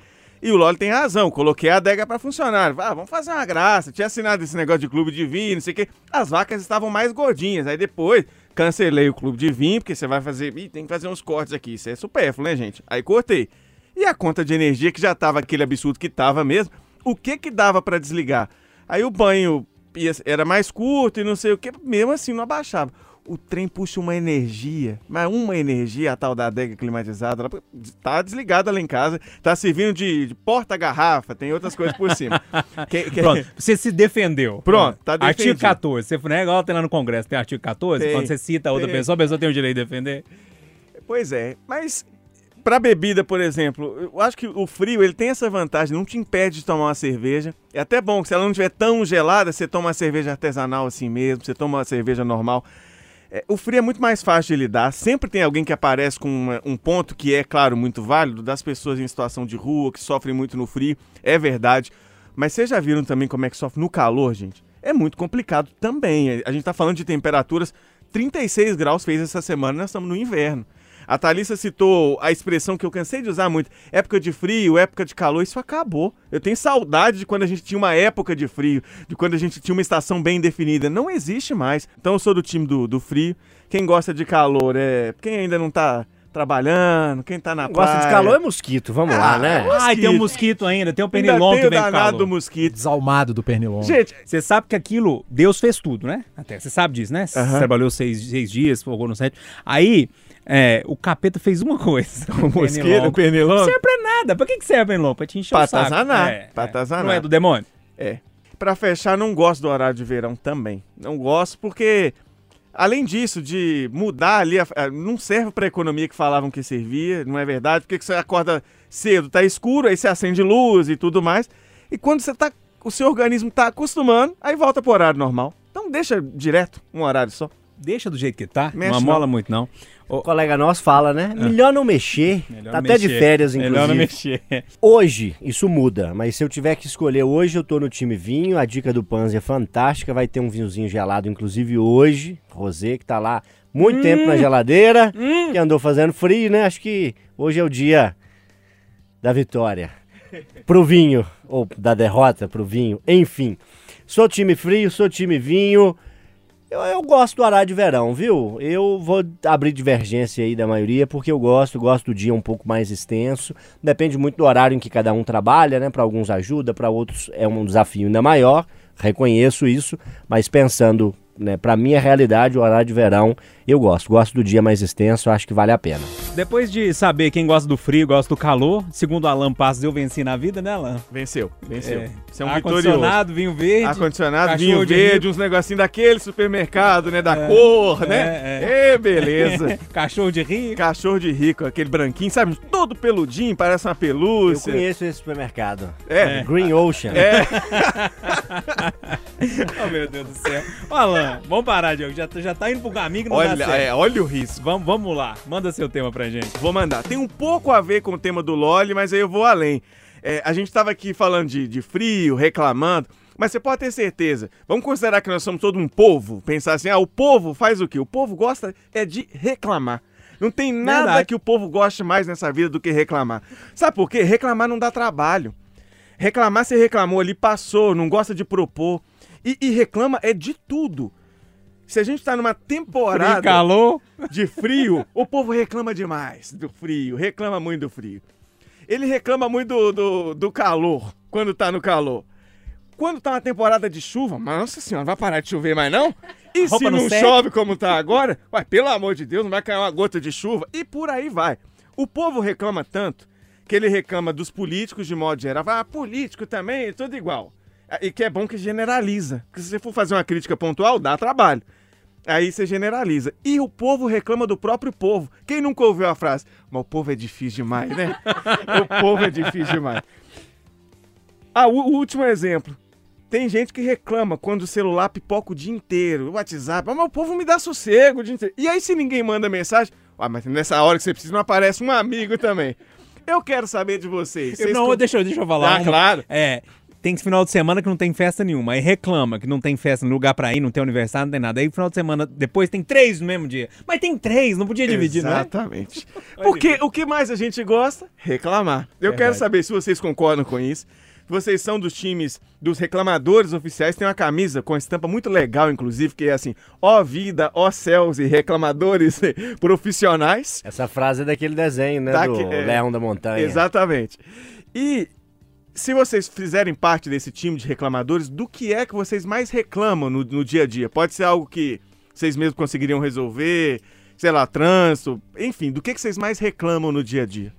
E o Loli tem razão, coloquei a adega pra funcionar. Ah, vamos fazer uma graça. Tinha assinado esse negócio de clube de vinho, não sei o quê. As vacas estavam mais gordinhas. Aí depois cancelei o clube de vinho, porque você vai fazer. Ih, tem que fazer uns cortes aqui. Isso é supérfluo, né, gente? Aí cortei. E a conta de energia, que já tava aquele absurdo que tava mesmo, o que que dava pra desligar? Aí o banho ia- era mais curto e não sei o que, mesmo assim não abaixava. O trem puxa uma energia, mas uma energia, a tal da adega climatizada, ela tá desligada lá em casa, tá servindo de, de porta-garrafa, tem outras coisas por cima. Que- que- Pronto, você se defendeu. Pronto, tá Artigo defendido. 14. Você não é igual tem lá no Congresso, tem artigo 14, Tem, quando você cita a outra tem. pessoa, a pessoa tem o direito de defender. Pois é, mas pra bebida, por exemplo, eu acho que o frio ele tem essa vantagem, não te impede de tomar uma cerveja. É até bom que se ela não estiver tão gelada, você toma uma cerveja artesanal assim mesmo, você toma uma cerveja normal. É, o frio é muito mais fácil de lidar. Sempre tem alguém que aparece com uma- um ponto que é, claro, muito válido, das pessoas em situação de rua, que sofrem muito no frio. É verdade. Mas vocês já viram também como é que sofre no calor, gente? É muito complicado também. A gente tá falando de temperaturas 36 graus fez essa semana, nós estamos no inverno. A Thalissa citou a expressão que eu cansei de usar muito: época de frio, época de calor, isso acabou. Eu tenho saudade de quando a gente tinha uma época de frio, de quando a gente tinha uma estação bem definida. Não existe mais. Então eu sou do time do, do frio. Quem gosta de calor é quem ainda não tá trabalhando, quem tá na Gosta de praia. calor é mosquito, vamos lá, Ah, né? Ah, e tem um mosquito ainda, tem um Ainda pernilongo tem que o vem com danado calor. do mosquito. Desalmado do pernilongo. Gente, Você sabe que aquilo, Deus fez tudo, né? Até, você sabe disso, né? Você Aham. trabalhou seis, seis dias, fogou no sete. Aí, é, o capeta fez uma coisa. o mosquito, o pernilongo. Não serve pra nada. Pra que, que serve, pernilongo? Pra te encher Pra o saco. atazanar, É, pra é. atazanar. Não é do demônio? É. Pra fechar, não gosto do horário de verão também. Não gosto porque, além disso, de mudar ali, a- a- não serve pra economia que falavam que servia, não é verdade? Porque que você acorda cedo, tá escuro, aí você acende luz e tudo mais. E quando você tá, o seu organismo tá acostumando, aí volta pro horário normal. Então deixa direto um horário só. Deixa do jeito que tá. Mexe não não. amola muito, não. O colega nosso fala, né? Melhor não mexer. Melhor tá não até de férias, inclusive. Melhor não mexer. Hoje, isso muda, mas se eu tiver que escolher hoje, eu tô no time vinho. A dica do Panzer é fantástica. Vai ter um vinhozinho gelado, inclusive hoje. Rosé, que tá lá muito tempo na geladeira, que andou fazendo frio, né? Acho que hoje é o dia da vitória. Pro vinho, ou da derrota pro vinho, enfim. Sou time frio, sou time vinho. Eu, eu gosto do horário de verão, viu? Eu vou abrir divergência aí da maioria, porque eu gosto, gosto do dia um pouco mais extenso. Depende muito do horário em que cada um trabalha, né? Para alguns ajuda, para outros é um desafio ainda maior. Reconheço isso, mas pensando, né, para minha realidade, o horário de verão, eu gosto. Gosto do dia mais extenso, acho que vale a pena. Depois de saber quem gosta do frio, gosta do calor, segundo Alan Passos, eu venci na vida, né, Alan? Venceu, venceu. É. Você é um. Ar-condicionado, vinho verde. Ar-condicionado, vinho de verde, rico. uns negocinhos daquele supermercado, né? Da cor, né? é, Ê, beleza. Cachorro de rico. Cachorro de rico, aquele branquinho, sabe? Todo peludinho, parece uma Eu pelúcia. conheço esse supermercado. É. Green Ocean. É, Oh, meu Deus do céu. Alan, vamos parar, Diogo. Já, já tá indo pro caminho que não dá olha, certo. é, olha o risco. Vamos, vamos lá. Manda seu tema pra gente. Vou mandar. Tem um pouco a ver com o tema do Loli, mas aí eu vou além. É, a gente tava aqui falando de, de frio, reclamando, mas você pode ter certeza. Vamos considerar que nós somos todo um povo. Pensar assim, ah, o povo faz o quê? O povo gosta é de reclamar. Não tem nada Verdade. que o povo goste mais nessa vida do que reclamar. Sabe por quê? Reclamar não dá trabalho. Reclamar, você reclamou ali, passou, não gosta de propor. E, e reclama é de tudo. Se a gente tá numa temporada Frio, calor. de frio, o povo reclama demais do frio, reclama muito do frio. Ele reclama muito do, do, do calor, quando tá no calor. Quando tá uma temporada de chuva, nossa senhora, vai parar de chover mais não? E se não chove como tá agora, ué, pelo amor de Deus, não vai cair uma gota de chuva. E por aí vai. O povo reclama tanto que ele reclama dos políticos de modo geral. Ah, político também, tudo igual. E que é bom que generaliza. Porque se você for fazer uma crítica pontual, dá trabalho. Aí você generaliza. E o povo reclama do próprio povo. Quem nunca ouviu a frase? Mas o povo é difícil demais, né? o povo é difícil demais. Ah, o, último exemplo. Tem gente que reclama quando o celular pipoca o dia inteiro, o WhatsApp. "Ah, Mas o povo me dá sossego o dia inteiro. E aí, se ninguém manda mensagem, ah, mas nessa hora que você precisa, não aparece um amigo também. Eu quero saber de vocês. Eu- Vocês não, co- deixa, eu- deixa eu falar. Ah, uma- claro. É, tem final de semana que não tem festa nenhuma. Aí reclama que não tem festa no lugar pra ir, não tem aniversário, não tem nada. Aí final de semana depois tem três no mesmo dia. Mas tem três, não podia dividir, não é? Exatamente. Porque o que mais a gente gosta? Reclamar. Eu quero Verdade. saber se vocês concordam com isso. Vocês são dos times dos reclamadores oficiais. Tem uma camisa com estampa muito legal, inclusive, que é assim: ó vida, ó céus e reclamadores profissionais. Essa frase é daquele desenho, né? Daqui- do é. Leão da Montanha. Exatamente. E se vocês fizerem parte desse time de reclamadores, do que é que vocês mais reclamam no, no dia a dia? Pode ser algo que vocês mesmos conseguiriam resolver, sei lá, trânsito, enfim, do que, que vocês mais reclamam no dia a dia?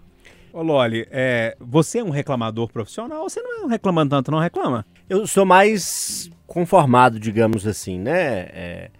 Ô, Loli, é, você é um reclamador profissional ou você não é um reclamando tanto, não reclama? Eu sou mais conformado, digamos assim, né? É,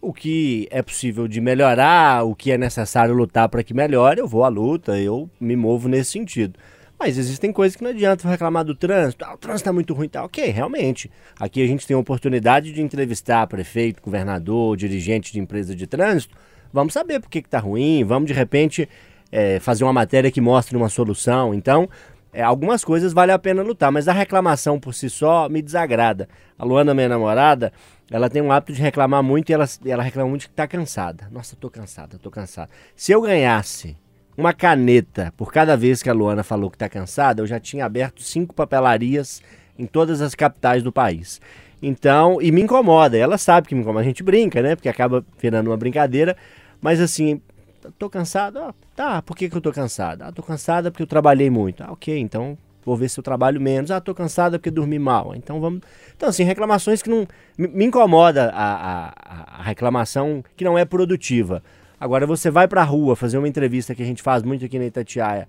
o que é possível de melhorar, o que é necessário lutar para que melhore, eu vou à luta, eu me movo nesse sentido. Mas existem coisas que não adianta reclamar do trânsito. Ah, o trânsito está muito ruim, tá? Ok, realmente. Aqui a gente tem a oportunidade de entrevistar prefeito, governador, dirigente de empresa de trânsito. Vamos saber por que está ruim, vamos de repente é, fazer uma matéria que mostre uma solução. Então, é, algumas coisas vale a pena lutar, mas a reclamação por si só me desagrada. A Luana, minha namorada, ela tem um hábito de reclamar muito e ela, ela reclama muito que está cansada. Nossa, tô cansada, tô cansada. Se eu ganhasse uma caneta por cada vez que a Luana falou que está cansada, eu já tinha aberto cinco papelarias em todas as capitais do país. Então, e me incomoda. Ela sabe que me incomoda. A gente brinca, né? Porque acaba virando uma brincadeira. Mas assim, tô cansado. Ah, tá, por que, que eu tô cansada? Ah, tô cansada porque eu trabalhei muito. Ah, ok, então vou ver se eu trabalho menos. Ah, tô cansada porque dormi mal. Então vamos. Então, assim, reclamações que não. Me, me incomoda a, a, a reclamação que não é produtiva. Agora, você vai pra rua fazer uma entrevista que a gente faz muito aqui na Itatiaia.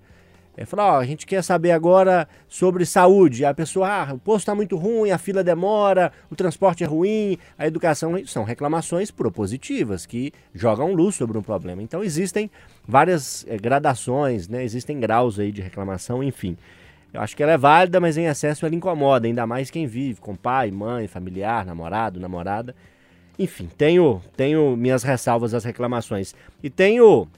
É, fala, ó, a gente quer saber agora sobre saúde. A pessoa, ah, o posto está muito ruim, a fila demora, o transporte é ruim, a educação. São reclamações propositivas que jogam luz sobre um problema. Então existem várias eh, gradações, né? Existem graus aí de reclamação, enfim. Eu acho que ela é válida, mas em excesso ela incomoda, ainda mais quem vive com pai, mãe, familiar, namorado, namorada. Enfim, tenho, tenho minhas ressalvas às reclamações. E tenho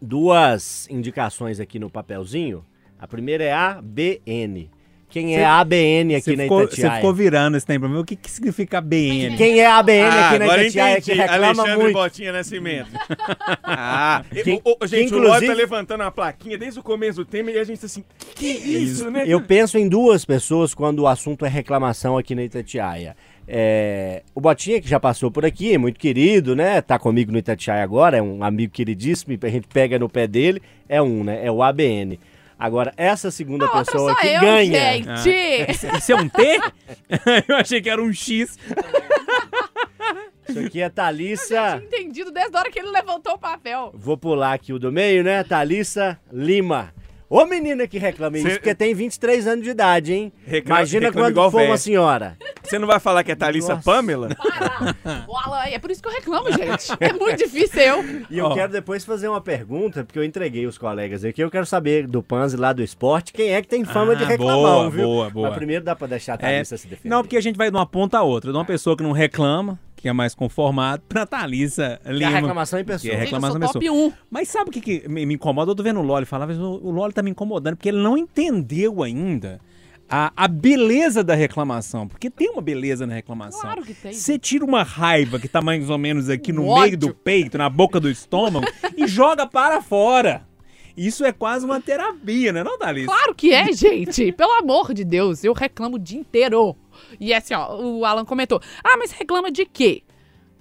duas indicações aqui no papelzinho. A primeira é ABN. Quem é Cê- ABN aqui Você na ficou, você Itatiaia? ficou virando esse tempo. O que, que significa BN? Quem é ABN Ah, aqui na agora Itatiaia entendi. que reclama Alexandre muito? Botinha Nascimento. ah, Que- o- o- gente, que o Ló tá levantando a plaquinha desde o começo do tema e a gente tá assim, que isso, né? Eu penso em duas pessoas quando o assunto é reclamação aqui na Itatiaia. É, o Botinha, que já passou por aqui, é muito querido, né? Tá comigo no Itatiaia agora, é um amigo queridíssimo, a gente pega no pé dele, é um, né? É o ABN. Agora, essa segunda A outra pessoa sou que eu, ganha. gente. Isso é um T? Eu achei que era um X. Isso aqui é Eu já Thalissa. tinha entendido desde a hora que ele levantou o papel. Vou pular aqui o do meio, né? Thalissa Lima. Ô menina que reclama isso, Cê- porque tem 23 anos de idade, hein? Reclama- Imagina reclama quando for uma senhora. Você não vai falar que é Thalissa Nossa. Pamela? Para! É por isso que eu reclamo, gente. É muito difícil eu. E eu Ó. quero depois fazer uma pergunta, porque eu entreguei os colegas aqui. Eu quero saber do Panzi lá do esporte, quem é que tem fama Ah, de reclamar, boa, viu? boa, boa. Mas primeiro dá pra deixar a É, Thalissa se defender. não, porque a gente vai de uma ponta a outra. De uma pessoa que não reclama, que é mais conformado, pra Thalissa Que é a Lima. reclamação em pessoa. Que é reclamação top 1. Mas sabe o que, que me, incomoda? Eu tô vendo o Loli falar, mas o, Loli tá me incomodando, porque ele não entendeu ainda a, a beleza da reclamação. Porque tem uma beleza na reclamação. Claro que tem. Você tira uma raiva que tá mais ou menos aqui no Um meio ódio. do peito, na boca do estômago, e joga para fora. Isso é quase uma terapia, né, não, Thalissa? Claro que é, gente. Pelo amor de Deus, eu reclamo o dia inteiro. E é assim, ó, o Alan comentou. Ah, mas reclama de quê?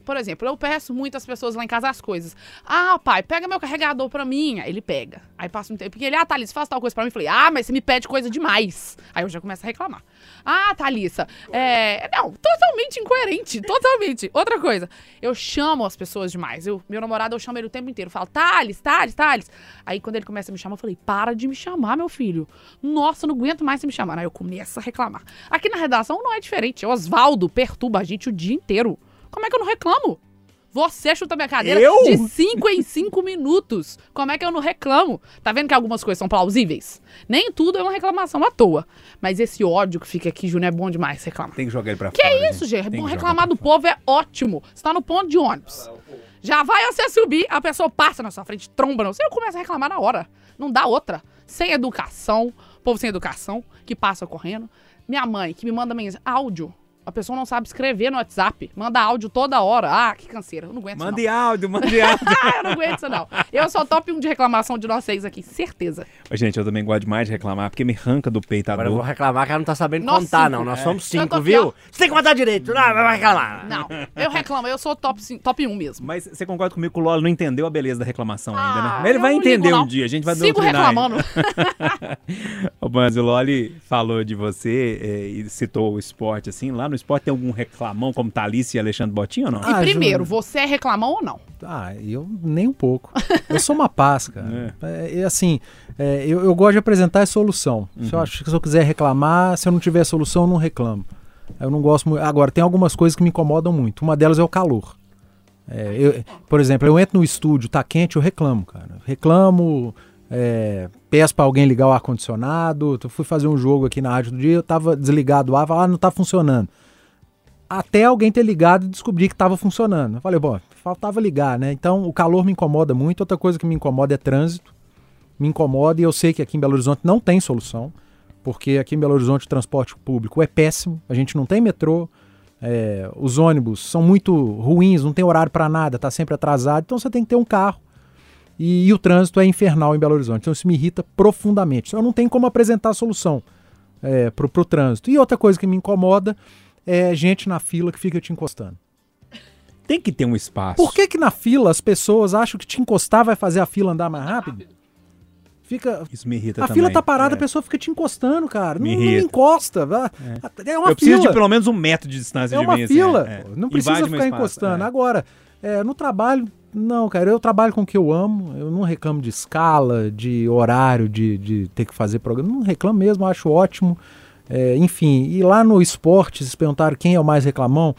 Por exemplo, eu peço muitas pessoas lá em casa as coisas. Ah, pai, pega meu carregador pra mim. Aí ele pega. Aí passa um tempo. Porque ele, ah, Thalissa, faz tal coisa pra mim. Eu falei, ah, mas você me pede coisa demais. Aí eu já começo a reclamar. Ah, Thalissa, é. Não, totalmente incoerente. Totalmente. Outra coisa, eu chamo as pessoas demais. Eu, meu namorado, eu chamo ele o tempo inteiro. Eu falo, Thales, Thales, Thales. Aí quando ele começa a me chamar, eu falei, para de me chamar, meu filho. Nossa, eu não aguento mais você me chamar. Aí eu começo a reclamar. Aqui na redação não é diferente. Oswaldo perturba a gente o dia inteiro. Como é que eu não reclamo? Você chuta minha cadeira Eu? de 5 em 5 minutos. Como é que eu não reclamo? Tá vendo que algumas coisas são plausíveis? Nem tudo é uma reclamação à toa. Mas esse ódio que fica aqui, Júnior, é bom demais reclamar. Tem que jogar ele pra Que fora. é isso, gente? Tem Bom, que reclamar do povo é ótimo. Você tá no ponto de ônibus. Já vai você subir, a pessoa passa na sua frente, tromba não. Você começa a reclamar na hora. Não dá outra. Sem educação, povo sem educação, que passa correndo. Minha mãe, que me manda mensagem, áudio. A pessoa não sabe escrever no WhatsApp. Manda áudio toda hora. Ah, que canseira. Eu não aguento isso, Mande áudio, mande áudio. Ah, eu não aguento isso, não. Eu sou top 1 de reclamação de nós seis aqui, certeza. Ô, Gente, eu também gosto demais de reclamar, porque me arranca do peito a Agora eu vou reclamar que ela não tá sabendo Nós contar, cinco. não. Nós É. somos cinco, viu? Você tem que contar direito. Não, vai reclamar. Não, eu reclamo. Eu sou top, top 1 mesmo. Mas você concorda comigo que o Lolo não entendeu a beleza da reclamação ainda, Ah, né? Mas ele vai entender ligo, um dia, a gente vai Sigo reclamando. Mas o Loli falou de você é, e citou o esporte, assim. Lá no esporte tem algum reclamão como Thalissa e Alexandre Botinho ou não? Ah, e primeiro, você é reclamão ou não? Ah, eu nem um pouco. Eu sou uma paz, cara. É, e assim, é, eu, eu gosto de apresentar a solução. Se, eu acho que se eu quiser reclamar, se eu não tiver solução, eu não reclamo. Eu não gosto muito. Agora, tem algumas coisas que me incomodam muito. Uma delas é o calor. É, eu- por exemplo, eu entro no estúdio, tá quente, eu reclamo, cara. Reclamo, é, peço pra alguém ligar o ar-condicionado. Eu fui fazer um jogo aqui na rádio do dia, eu tava desligado o ar, falava, ah, não tá funcionando. Até alguém ter ligado e descobrir que tava funcionando. Eu falei, bom, faltava ligar, né? Então o calor me incomoda muito. Outra coisa que me incomoda é trânsito. Me incomoda e eu sei que aqui em Belo Horizonte não tem solução, porque aqui em Belo Horizonte o transporte público é péssimo. A gente não tem metrô, é, os ônibus são muito ruins, não tem horário para nada, tá sempre atrasado. Então você tem que ter um carro. E, e o trânsito é infernal em Belo Horizonte. Então isso me irrita profundamente. Eu não tenho como apresentar a solução é, pro, pro trânsito. E outra coisa que me incomoda é gente na fila que fica te encostando. Tem que ter um espaço. Por que que na fila as pessoas acham que te encostar vai fazer a fila andar mais rápido? Fica... Isso me irrita A também. fila tá parada, É. a pessoa fica te encostando, cara. Me não, não encosta. vá. É, uma Eu preciso fila. de pelo menos um metro de distância É de uma mim. assim, fila. é, é. pô. Não Invade precisa meu ficar encostando. é. Agora, é, no trabalho, não, cara. Eu trabalho com o que eu amo. Eu não reclamo de escala, de horário, de, de ter que fazer programa. Não reclamo mesmo, acho ótimo. É, enfim, e lá no esporte, vocês perguntaram quem é o mais reclamão.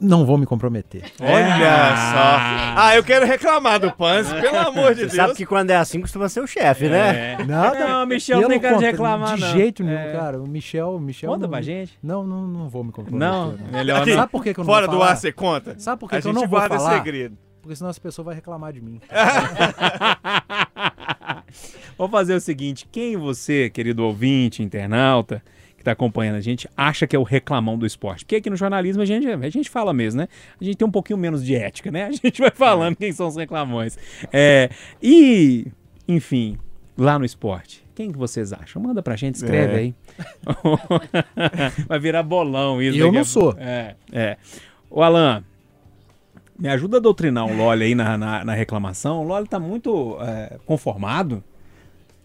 Não vou me comprometer. Olha só. Ah, eu quero reclamar do Panzi, pelo amor de Você Deus. sabe que quando é assim costuma ser o chefe, né? É. Nada. Não, Michel não tem cara de reclamar, De não. jeito nenhum, É. cara. O Michel, o Michel. Conta não, pra gente. Não, não, não vou me comprometer. Não, melhor não. Sabe por que, que eu não Fora vou do falar? ar, você conta? Sabe por que, A que eu não vou guarda falar? segredo. Porque senão as pessoas vão reclamar de mim. Vou fazer o seguinte: quem você, querido ouvinte, internauta, que está acompanhando a gente, acha que é o reclamão do esporte? Porque aqui no jornalismo a gente, a gente fala mesmo, né? A gente tem um pouquinho menos de ética, né? A gente vai falando quem são os reclamões. É, e, enfim, lá no esporte. Quem que vocês acham? Manda pra gente, escreve É. aí. Vai virar bolão isso. Eu não a- sou. É, é. Ô, Alan, me ajuda a doutrinar o Loli aí na, na, na reclamação. O Loli tá muito é, conformado.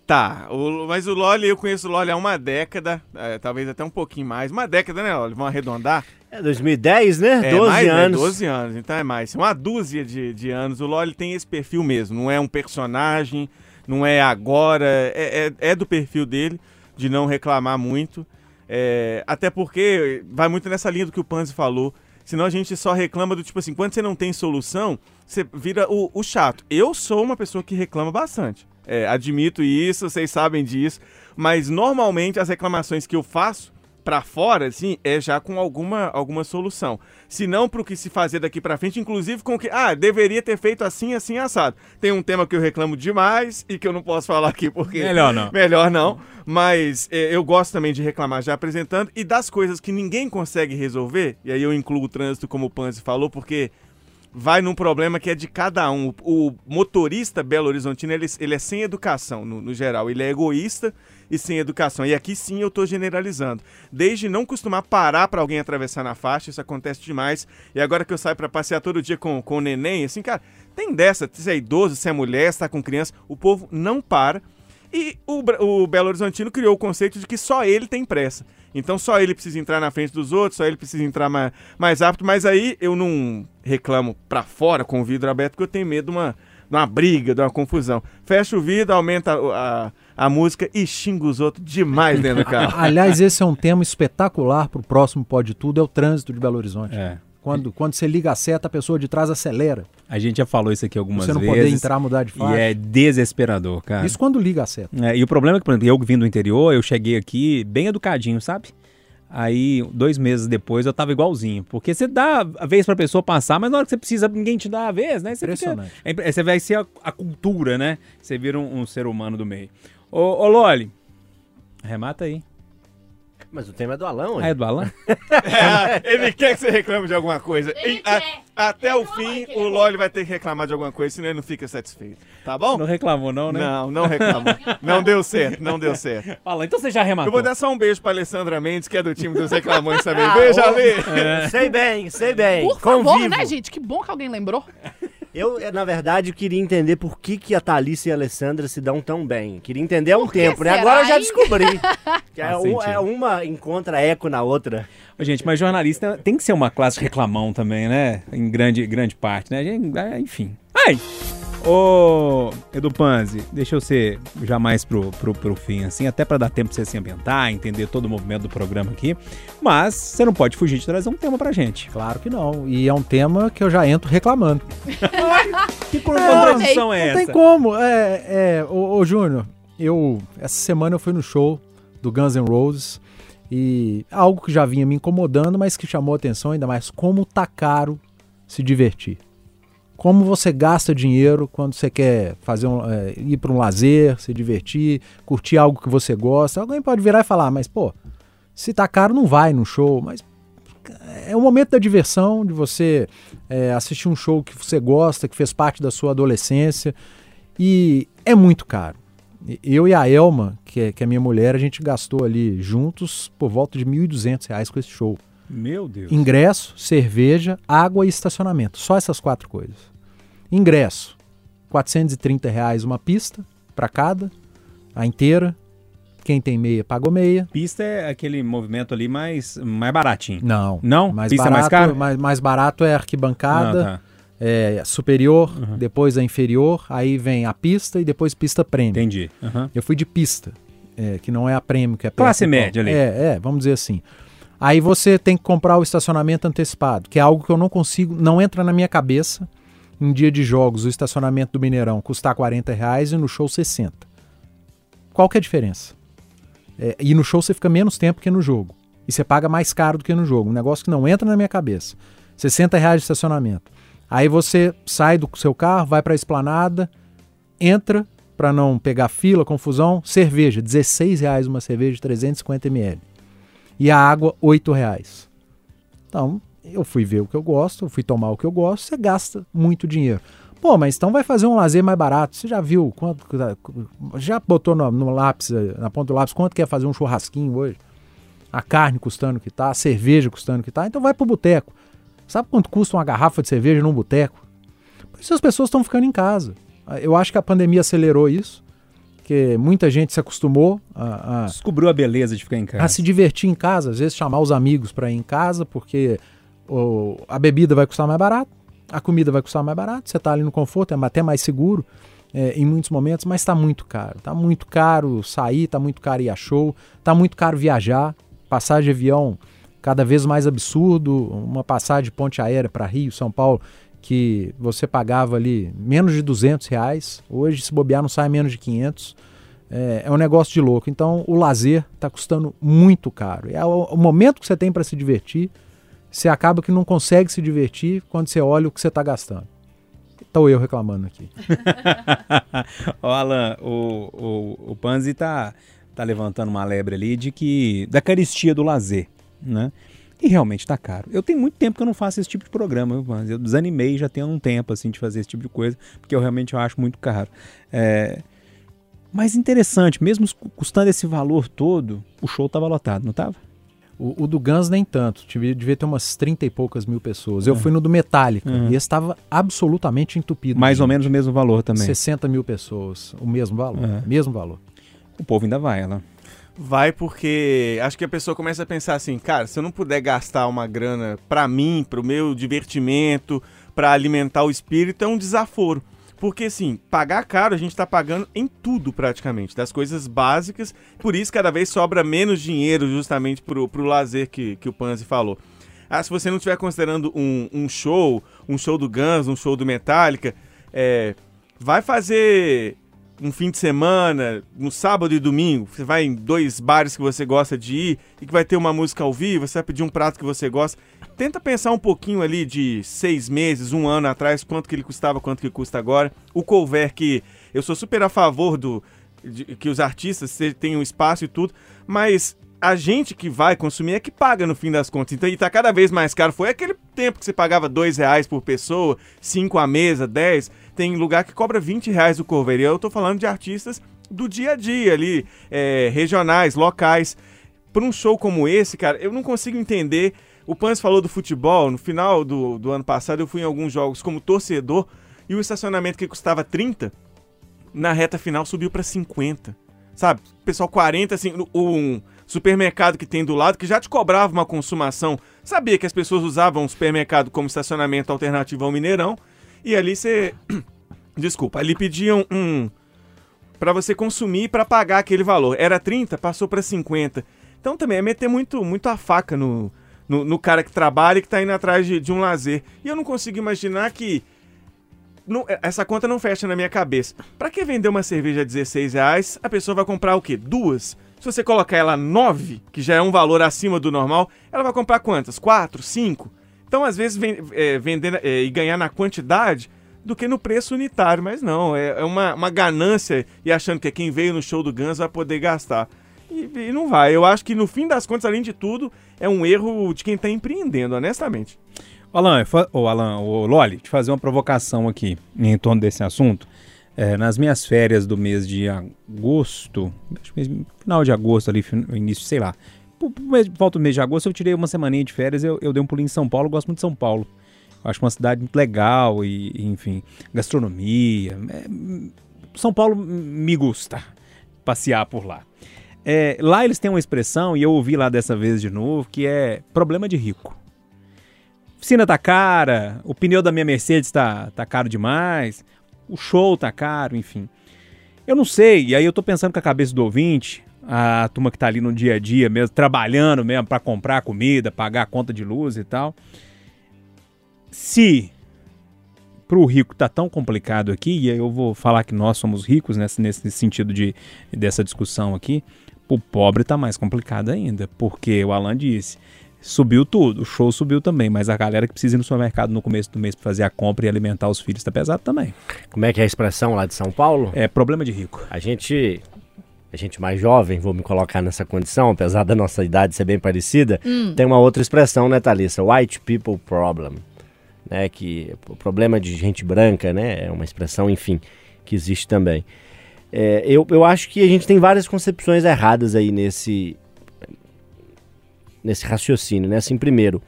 Tá, o- mas o Loli, eu conheço o Loli há uma década, é, talvez até um pouquinho mais. Uma década, né, Loli? Vamos arredondar? É 2010, né? É 12 mais, né? anos. 12 anos, então é mais. Uma dúzia de, de anos. O Loli tem esse perfil mesmo. Não é um personagem, não é agora. É, é, é do perfil dele, de não reclamar muito. É, até porque vai muito nessa linha do que o Panzi falou. Senão a gente só reclama do tipo assim, quando você não tem solução, você vira o, o chato. Eu sou uma pessoa que reclama bastante. É, admito isso, vocês sabem disso. Mas normalmente as reclamações que eu faço pra fora, assim, é já com alguma, alguma solução. Se não pro que se fazer daqui pra frente, inclusive com que, ah, deveria ter feito assim, assim, assado. Tem um tema que eu reclamo demais e que eu não posso falar aqui porque... Melhor não. Melhor não. Mas é, eu gosto também de reclamar já apresentando e das coisas que ninguém consegue resolver, e aí eu incluo o trânsito como o Panzi falou, porque vai num problema que é de cada um. O, motorista Belo Horizontino, ele, ele é sem educação, no, no geral. Ele é egoísta e sem educação. E aqui sim eu estou generalizando. Desde não costumar parar para alguém atravessar na faixa, isso acontece demais. E agora que eu saio para passear todo dia com, com o neném, assim, cara, tem dessa. Se é idoso, se é mulher, se tá com criança, o povo não para. E o, o Belo Horizontino criou o conceito de que só ele tem pressa. Então só ele precisa entrar na frente dos outros, só ele precisa entrar mais, mais rápido. Mas aí eu não reclamo pra fora com o vidro aberto, porque eu tenho medo de uma, de uma briga, de uma confusão. Fecha o vidro, aumenta a, a, a música e xinga os outros demais dentro do carro. Aliás, esse é um tema espetacular pro próximo Pode Tudo, é o trânsito de Belo Horizonte. É. Quando, quando você liga a seta, a pessoa de trás acelera. A gente já falou isso aqui algumas você não vezes. poder entrar, mudar de E faixa. é desesperador, cara. Isso quando liga a seta. É, e o problema é que, por exemplo, eu que vim do interior, eu cheguei aqui bem educadinho, sabe? Aí, dois meses depois, eu tava igualzinho. Porque você dá a vez pra pessoa passar, mas na hora que você precisa, ninguém te dá a vez, né? Você fica- Impressionante. é impre- você vai ser a, a cultura, né? Você vira um, um ser humano do meio. Ô, ô Loli, remata aí. Mas o tema é do Alão, Ah, é do Alan? É, ele quer que você reclame de alguma coisa. E a- até o fim, o Loli vai ter que reclamar de alguma coisa, senão ele não fica satisfeito. Tá bom? Não reclamou não, né? Não, não reclamou. Não deu certo, não deu certo. Alan, então você já rematou. Eu vou dar só um beijo pra Alessandra Mendes, que é do time dos reclamões também. Beijo, Ale! Sei bem, sei bem. Por favor, Convivo. né, gente? Que bom que alguém lembrou. Eu, eh, na verdade, queria entender por que, que a Thalissa e a Alessandra se dão tão bem. Queria entender há um tempo, né? será, Agora eu já descobri. Que é, um- é uma encontra eco na outra. Gente, mas jornalista tem que ser uma classe reclamão também, né? Em grande, grande parte, né? Gente, é, Enfim. Ai! Ô, Edu Panzi, deixa eu ser jamais pro, pro, pro fim, assim, até pra dar tempo pra você se ambientar, entender todo o movimento do programa aqui. Mas você não pode fugir de trazer um tema pra gente. Claro que não. E é um tema que eu já entro reclamando. Que contradição é não essa? tem como. É, é, ô, ô Júnior, eu essa semana eu fui no show do Guns N' Roses e algo que já vinha me incomodando, mas que chamou atenção ainda mais como tá caro se divertir. Como você gasta dinheiro quando você quer fazer um, é, ir para um lazer, se divertir, curtir algo que você gosta. Alguém pode virar e falar, mas pô, se tá caro não vai no show, mas é o momento da diversão, de você é, assistir um show que você gosta, que fez parte da sua adolescência. E é muito caro. Eu e a Elma, que é, que é minha mulher, a gente gastou ali juntos por volta de 1.200 reais com esse show. Meu Deus. Ingresso, cerveja, água e estacionamento. Só essas quatro coisas. Ingresso, 430 reais uma pista para cada, a inteira. Quem tem meia pagou meia. Pista é aquele movimento ali mais, mais baratinho. Não. Não? Mais Pista é barato, mais caro? Mais, mais barato é a arquibancada. Ah, tá. é, superior, Uhum. depois a inferior, aí vem a pista e depois pista prêmio. Entendi. Aham. Eu fui de pista, é, que não é a prêmio, que é Classe perto do média ali. É, é, vamos dizer assim. Aí você tem que comprar o estacionamento antecipado, que é algo que eu não consigo, não entra na minha cabeça. Em dia de jogos, o estacionamento do Mineirão custar 40 reais e no show 60. Qual que é a diferença? É, e no show você fica menos tempo que no jogo. E você paga mais caro do que no jogo. Um negócio que não entra na minha cabeça. 60 reais de estacionamento. Aí você sai do seu carro, vai para a esplanada, entra para não pegar fila, confusão, cerveja, 16 reais uma cerveja de 350 ml. E a água, 8 reais. Então, eu fui ver o que eu gosto, eu fui tomar o que eu gosto, você gasta muito dinheiro. Pô, mas então vai fazer um lazer mais barato. Você já viu quanto. Já botou no, no lápis, eh, na ponta do lápis, quanto que é fazer um churrasquinho hoje? A carne custando que tá, a cerveja custando que tá, então vai pro boteco. Sabe quanto custa uma garrafa de cerveja num boteco? Por isso as pessoas estão ficando em casa. Eu acho que a pandemia acelerou isso, porque muita gente se acostumou a, a, Descobriu a beleza de ficar em casa. a se divertir em casa, às vezes chamar os amigos para ir em casa, porque a bebida vai custar mais barato, a comida vai custar mais barato, você está ali no conforto, é até mais seguro é, em muitos momentos, mas está muito caro. Está muito caro sair, está muito caro ir a show, está muito caro viajar, passagem de avião cada vez mais absurdo, uma passagem de ponte aérea para Rio, São Paulo, que você pagava ali menos de 200 reais, hoje se bobear não sai menos de 500, é, é um negócio de louco. Então o lazer está custando muito caro. É o, o momento que você tem para se divertir, você acaba que não consegue se divertir quando você olha o que você está gastando. Estou eu reclamando aqui. Ó, Alan, o, o, o Panzi tá, tá levantando uma lebre ali de que. da caristia do lazer, né? E realmente tá caro. Eu tenho muito tempo que eu não faço esse tipo de programa, Vans? Eu desanimei já tem um tempo, assim, de fazer esse tipo de coisa, porque eu realmente eu acho muito caro. É... Mas interessante, mesmo custando esse valor todo, o show tava lotado, não tava? O, o do Guns nem tanto, devia, devia ter umas 30 e poucas mil pessoas. Eu fui no do Metallica Uhum. e estava absolutamente entupido. Mais ou menos o mesmo valor também. 60 mil pessoas, o mesmo valor, É. mesmo valor. O povo ainda vai, ela. Vai porque acho que a pessoa começa a pensar assim, cara, se eu não puder gastar uma grana pra mim, pro meu divertimento, pra alimentar o espírito, é um desaforo. Porque assim, pagar caro a gente tá pagando em tudo praticamente, das coisas básicas, por isso cada vez sobra menos dinheiro justamente pro, pro lazer que, que o Panzi falou. Ah, se você não estiver considerando um, um show, um show do Guns, um show do Metallica, é, vai fazer um fim de semana, no sábado e domingo, você vai em dois bares que você gosta de ir e que vai ter uma música ao vivo, você vai pedir um prato que você gosta. Tenta pensar um pouquinho ali de seis meses, um ano atrás, quanto que ele custava, quanto que custa agora. O cover que eu sou super a favor do de- que os artistas tenham espaço e tudo, mas a gente que vai consumir é que paga no fim das contas. Então, e tá cada vez mais caro. Foi aquele tempo que você pagava dois reais por pessoa, cinco a mesa, 10. Tem lugar que cobra 20 reais o cover. E eu tô falando de artistas do dia a dia ali, é, regionais, locais. Para um show como esse, cara, eu não consigo entender. O Pans falou do futebol. No final do, do ano passado, eu fui em alguns jogos como torcedor. E o estacionamento que custava 30, na reta final subiu para 50. Sabe? Pessoal, 40, assim, um supermercado que tem do lado que já te cobrava uma consumação. Sabia que as pessoas usavam o supermercado como estacionamento alternativo ao Mineirão. E ali você. Desculpa, ali pediam um. Pra você consumir para pagar aquele valor. Era 30, passou para 50. Então também é meter muito, muito a faca no, no, no cara que trabalha e que tá indo atrás de, de um lazer. E eu não consigo imaginar que não- essa conta não fecha na minha cabeça. Pra que vender uma cerveja a 16 reais, a pessoa vai comprar o quê? Duas? Se você colocar ela 9, que já é um valor acima do normal, ela vai comprar quantas? Quatro? Cinco? Então, às vezes, ven- é, vender é, e ganhar na quantidade do que no preço unitário. Mas não, é, é uma, uma ganância e achando que quem veio no show do Guns vai poder gastar. E, e não vai. Eu acho que, no fim das contas, além de tudo, é um erro de quem tá empreendendo, honestamente. Alan, ô Alan, ô Loli, te fazer uma provocação aqui em torno desse assunto. É, nas minhas férias do mês de agosto, final de agosto ali, início, sei lá. Volta do mês de agosto, eu tirei uma semaninha de férias, eu, eu dei um pulinho em São Paulo, eu gosto muito de São Paulo. Eu acho uma cidade muito legal e, enfim, gastronomia. é, São Paulo me gusta passear por lá. É, lá eles têm uma expressão, e eu ouvi lá dessa vez de novo, que é problema de rico. Oficina tá cara, o pneu da minha Mercedes tá, tá caro demais, o show tá caro, enfim. Eu não sei, e aí eu tô pensando com a cabeça do ouvinte, a turma que tá ali no dia a dia mesmo, trabalhando mesmo para comprar comida, pagar a conta de luz e tal. Se pro rico tá tão complicado aqui, e aí eu vou falar que nós somos ricos nesse, nesse sentido de, dessa discussão aqui, o pobre tá mais complicado ainda, porque o Alan disse, subiu tudo, o show subiu também, mas a galera que precisa ir no supermercado no começo do mês para fazer a compra e alimentar os filhos tá pesado também. Como é que é a expressão lá de São Paulo? É problema de rico. A gente, a gente mais jovem, vou me colocar nessa condição, apesar da nossa idade ser bem parecida, tem uma outra expressão, né, Thalissa? White people problem. Né, que o problema de gente branca, né? É uma expressão, enfim, que existe também. É, eu, eu acho que a gente tem várias concepções erradas aí nesse, nesse raciocínio, né? Assim, primeiro,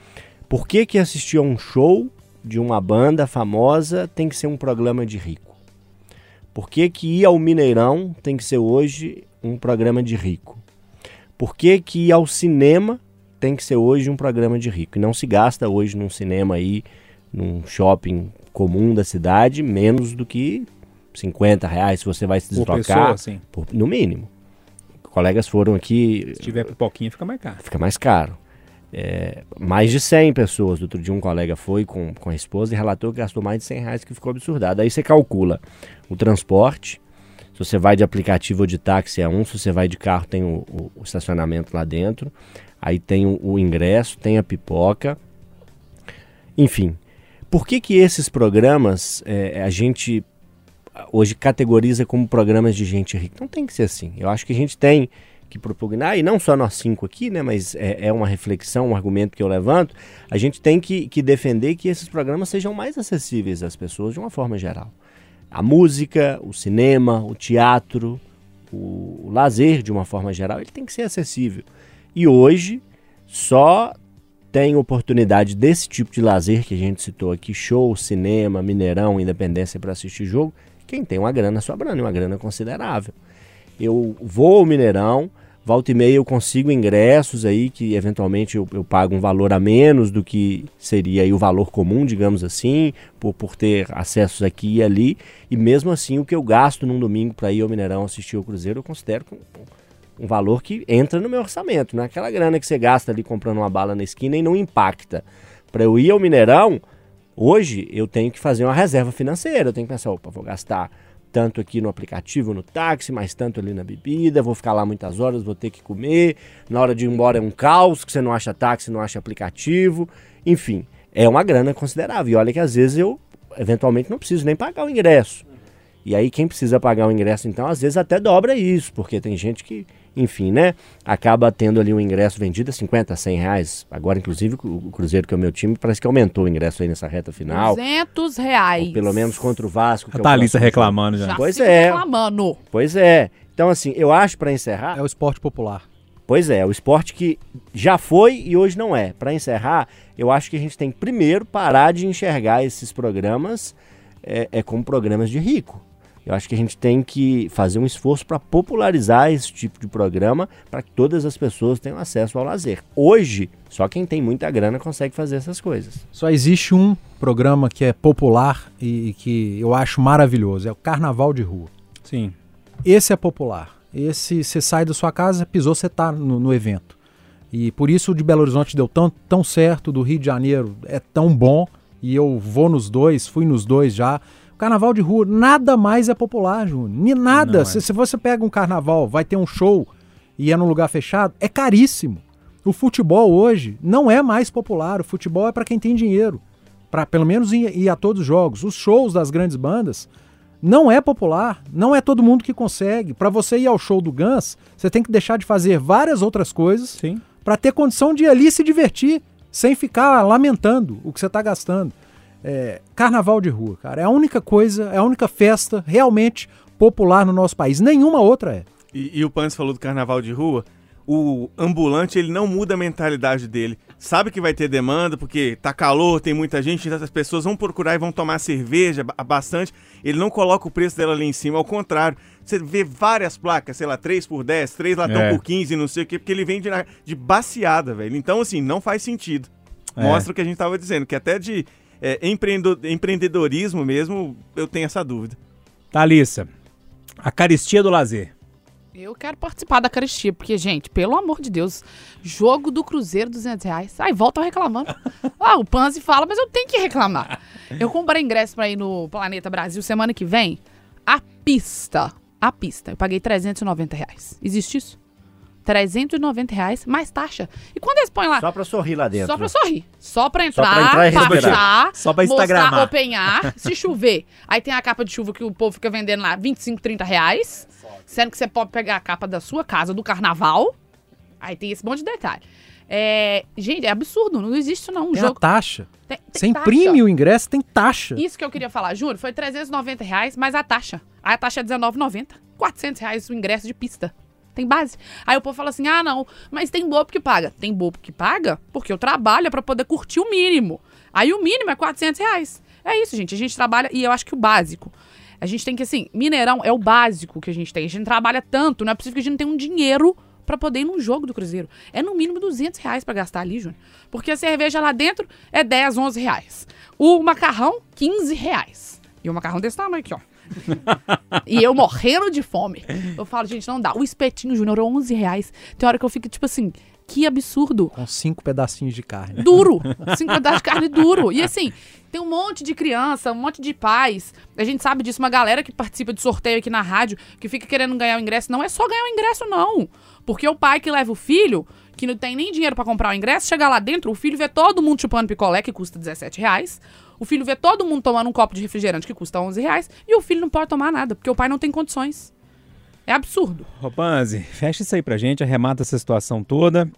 por que que assistir a um show de uma banda famosa tem que ser um programa de rico? Por que que ir ao Mineirão tem que ser hoje um programa de rico? Por que que ir ao cinema tem que ser hoje um programa de rico? E não se gasta hoje num cinema aí, num shopping comum da cidade, menos do que 50 reais se você vai se deslocar. pessoa, por- no mínimo. Colegas foram aqui, Se tiver pipoquinha, fica mais caro. fica mais caro. É, mais de 100 pessoas. Outro dia um colega foi com, com a esposa e relatou que gastou mais de 100 reais, que ficou absurdado. Aí você calcula o transporte, se você vai de aplicativo ou de táxi é um, se você vai de carro tem o, o- o estacionamento lá dentro, aí tem o, o ingresso, tem a pipoca, enfim. Por que que esses programas é, a gente hoje categoriza como programas de gente rica? Não tem que ser assim. Eu acho que a gente tem que propugnar, e não só nós cinco aqui, né, mas é, é uma reflexão, um argumento que eu levanto, a gente tem que, que defender que esses programas sejam mais acessíveis às pessoas de uma forma geral. A música, o cinema, o teatro, o, o lazer de uma forma geral, ele tem que ser acessível. E hoje só tem oportunidade desse tipo de lazer que a gente citou aqui, show, cinema, Mineirão, Independência para assistir jogo, quem tem uma grana sobrando, uma grana considerável. Eu vou ao Mineirão, volta e meia eu consigo ingressos aí que eventualmente eu, eu pago um valor a menos do que seria o valor comum, digamos assim, por, por ter acessos aqui e ali, e mesmo assim o que eu gasto num domingo para ir ao Mineirão assistir o Cruzeiro, eu considero um valor que entra no meu orçamento, não é aquela grana que você gasta ali comprando uma bala na esquina e não impacta. Para eu ir ao Mineirão, hoje eu tenho que fazer uma reserva financeira, eu tenho que pensar, opa, vou gastar tanto aqui no aplicativo, no táxi, mais tanto ali na bebida, vou ficar lá muitas horas, vou ter que comer, na hora de ir embora é um caos, que você não acha táxi, não acha aplicativo, enfim, é uma grana considerável. E olha que às vezes eu, eventualmente, não preciso nem pagar o ingresso. E aí quem precisa pagar o ingresso, então, às vezes até dobra isso, porque tem gente que, enfim, né, acaba tendo ali um ingresso vendido a 50, 100 reais. Agora, inclusive, o Cruzeiro, que é o meu time, parece que aumentou o ingresso aí nessa reta final. 200 reais. Ou pelo menos contra o Vasco. que A é o Thalissa próximo reclamando já. Já Pois é. reclamando. Pois é. Então, assim, eu acho para encerrar. É o esporte popular. Pois é, o esporte que já foi e hoje não é. Para encerrar, eu acho que a gente tem que primeiro parar de enxergar esses programas é, é como programas de rico. Eu acho que a gente tem que fazer um esforço para popularizar esse tipo de programa para que todas as pessoas tenham acesso ao lazer. Hoje, só quem tem muita grana consegue fazer essas coisas. Só existe um programa que é popular e que eu acho maravilhoso, é o Carnaval de Rua. Sim. Esse é popular. Esse você sai da sua casa, pisou, você tá no, no evento. E por isso o de Belo Horizonte deu tão, tão certo, do Rio de Janeiro é tão bom, e eu vou nos dois, fui nos dois já. Carnaval de rua, nada mais é popular, Júnior. Ni nada. Não é. Se, se você pega um carnaval, vai ter um show e é num lugar fechado, é caríssimo. O futebol hoje não é mais popular. O futebol é para quem tem dinheiro. Para pelo menos ir, ir a todos os jogos. Os shows das grandes bandas não é popular, não é todo mundo que consegue. Para você ir ao show do Guns, você tem que deixar de fazer várias outras coisas para ter condição de ir ali se divertir, sem ficar lamentando o que você está gastando. É, carnaval de rua, cara, é a única coisa, é a única festa realmente popular no nosso país. Nenhuma outra é. E, e o Pans falou do carnaval de rua. O ambulante, ele não muda a mentalidade dele. Sabe que vai ter demanda, porque tá calor, tem muita gente, então as pessoas vão procurar e vão tomar cerveja ba- bastante. Ele não coloca o preço dela ali em cima, ao contrário. Você vê várias placas, sei lá, 3 por 10, 3 latão É. por 15, não sei o quê, porque ele vende na- de baseada, velho. Então, assim, não faz sentido. É. Mostra o que a gente tava dizendo, que até de é, empreendedorismo mesmo, eu tenho essa dúvida. Thalissa, a caristia do lazer. Eu quero participar da caristia, porque, gente, pelo amor de Deus, jogo do Cruzeiro, 200 reais. Ai, voltam reclamando. ah, o Panzi fala, mas eu tenho que reclamar. Eu comprei ingresso pra ir no Planeta Brasil semana que vem. A pista, a pista, eu paguei 390 reais. Existe isso? 390 reais mais taxa. E quando eles põem lá... Só para sorrir lá dentro. Só pra sorrir. Só pra entrar, pra entrar e respirar. baixar, Só pra mostrar, instagramar. openhar, se chover. Aí tem a capa de chuva que o povo fica vendendo lá, 25, 30 reais. Sendo que você pode pegar a capa da sua casa, do carnaval. Aí tem esse monte de detalhe. É, gente, é absurdo, não existe isso não. Um Tem a jogo... taxa. Tem, tem Você taxa. imprime o ingresso, tem taxa. Isso que eu queria falar, Júlio, foi 390 reais, mais a taxa. Aí a taxa é R$19,90. 400 reais o ingresso de pista. Tem base. Aí o povo fala assim, ah, não, mas tem bobo que paga. Tem bobo que paga porque eu trabalho pra poder curtir o mínimo. Aí o mínimo é 400 reais. É isso, gente. A gente trabalha e eu acho que o básico. A gente tem que, assim, Mineirão é o básico que a gente tem. A gente trabalha tanto, não é possível que a gente não tenha um dinheiro pra poder ir num jogo do Cruzeiro. É no mínimo 200 reais pra gastar ali, Júnior. Porque a cerveja lá dentro é 10, 11 reais. O macarrão, 15 reais. E o macarrão desse tamanho aqui, ó. E eu morrendo de fome. Eu falo, gente, não dá. O espetinho, Júnior, é 11 reais. Tem hora que eu fico, tipo assim, que absurdo. Com cinco pedacinhos de carne. Duro. Cinco pedaços de carne duro. E assim, tem um monte de criança, um monte de pais. A gente sabe disso, uma galera que participa de sorteio aqui na rádio, que fica querendo ganhar o ingresso. Não é só ganhar o ingresso, não. Porque o pai que leva o filho, que não tem nem dinheiro pra comprar o ingresso, chega lá dentro, o filho vê todo mundo chupando picolé, que custa 17 reais. O filho vê todo mundo tomando um copo de refrigerante, que custa 11 reais. E o filho não pode tomar nada, porque o pai não tem condições. É absurdo. Ô, Panzi, fecha isso aí pra gente, arremata essa situação toda.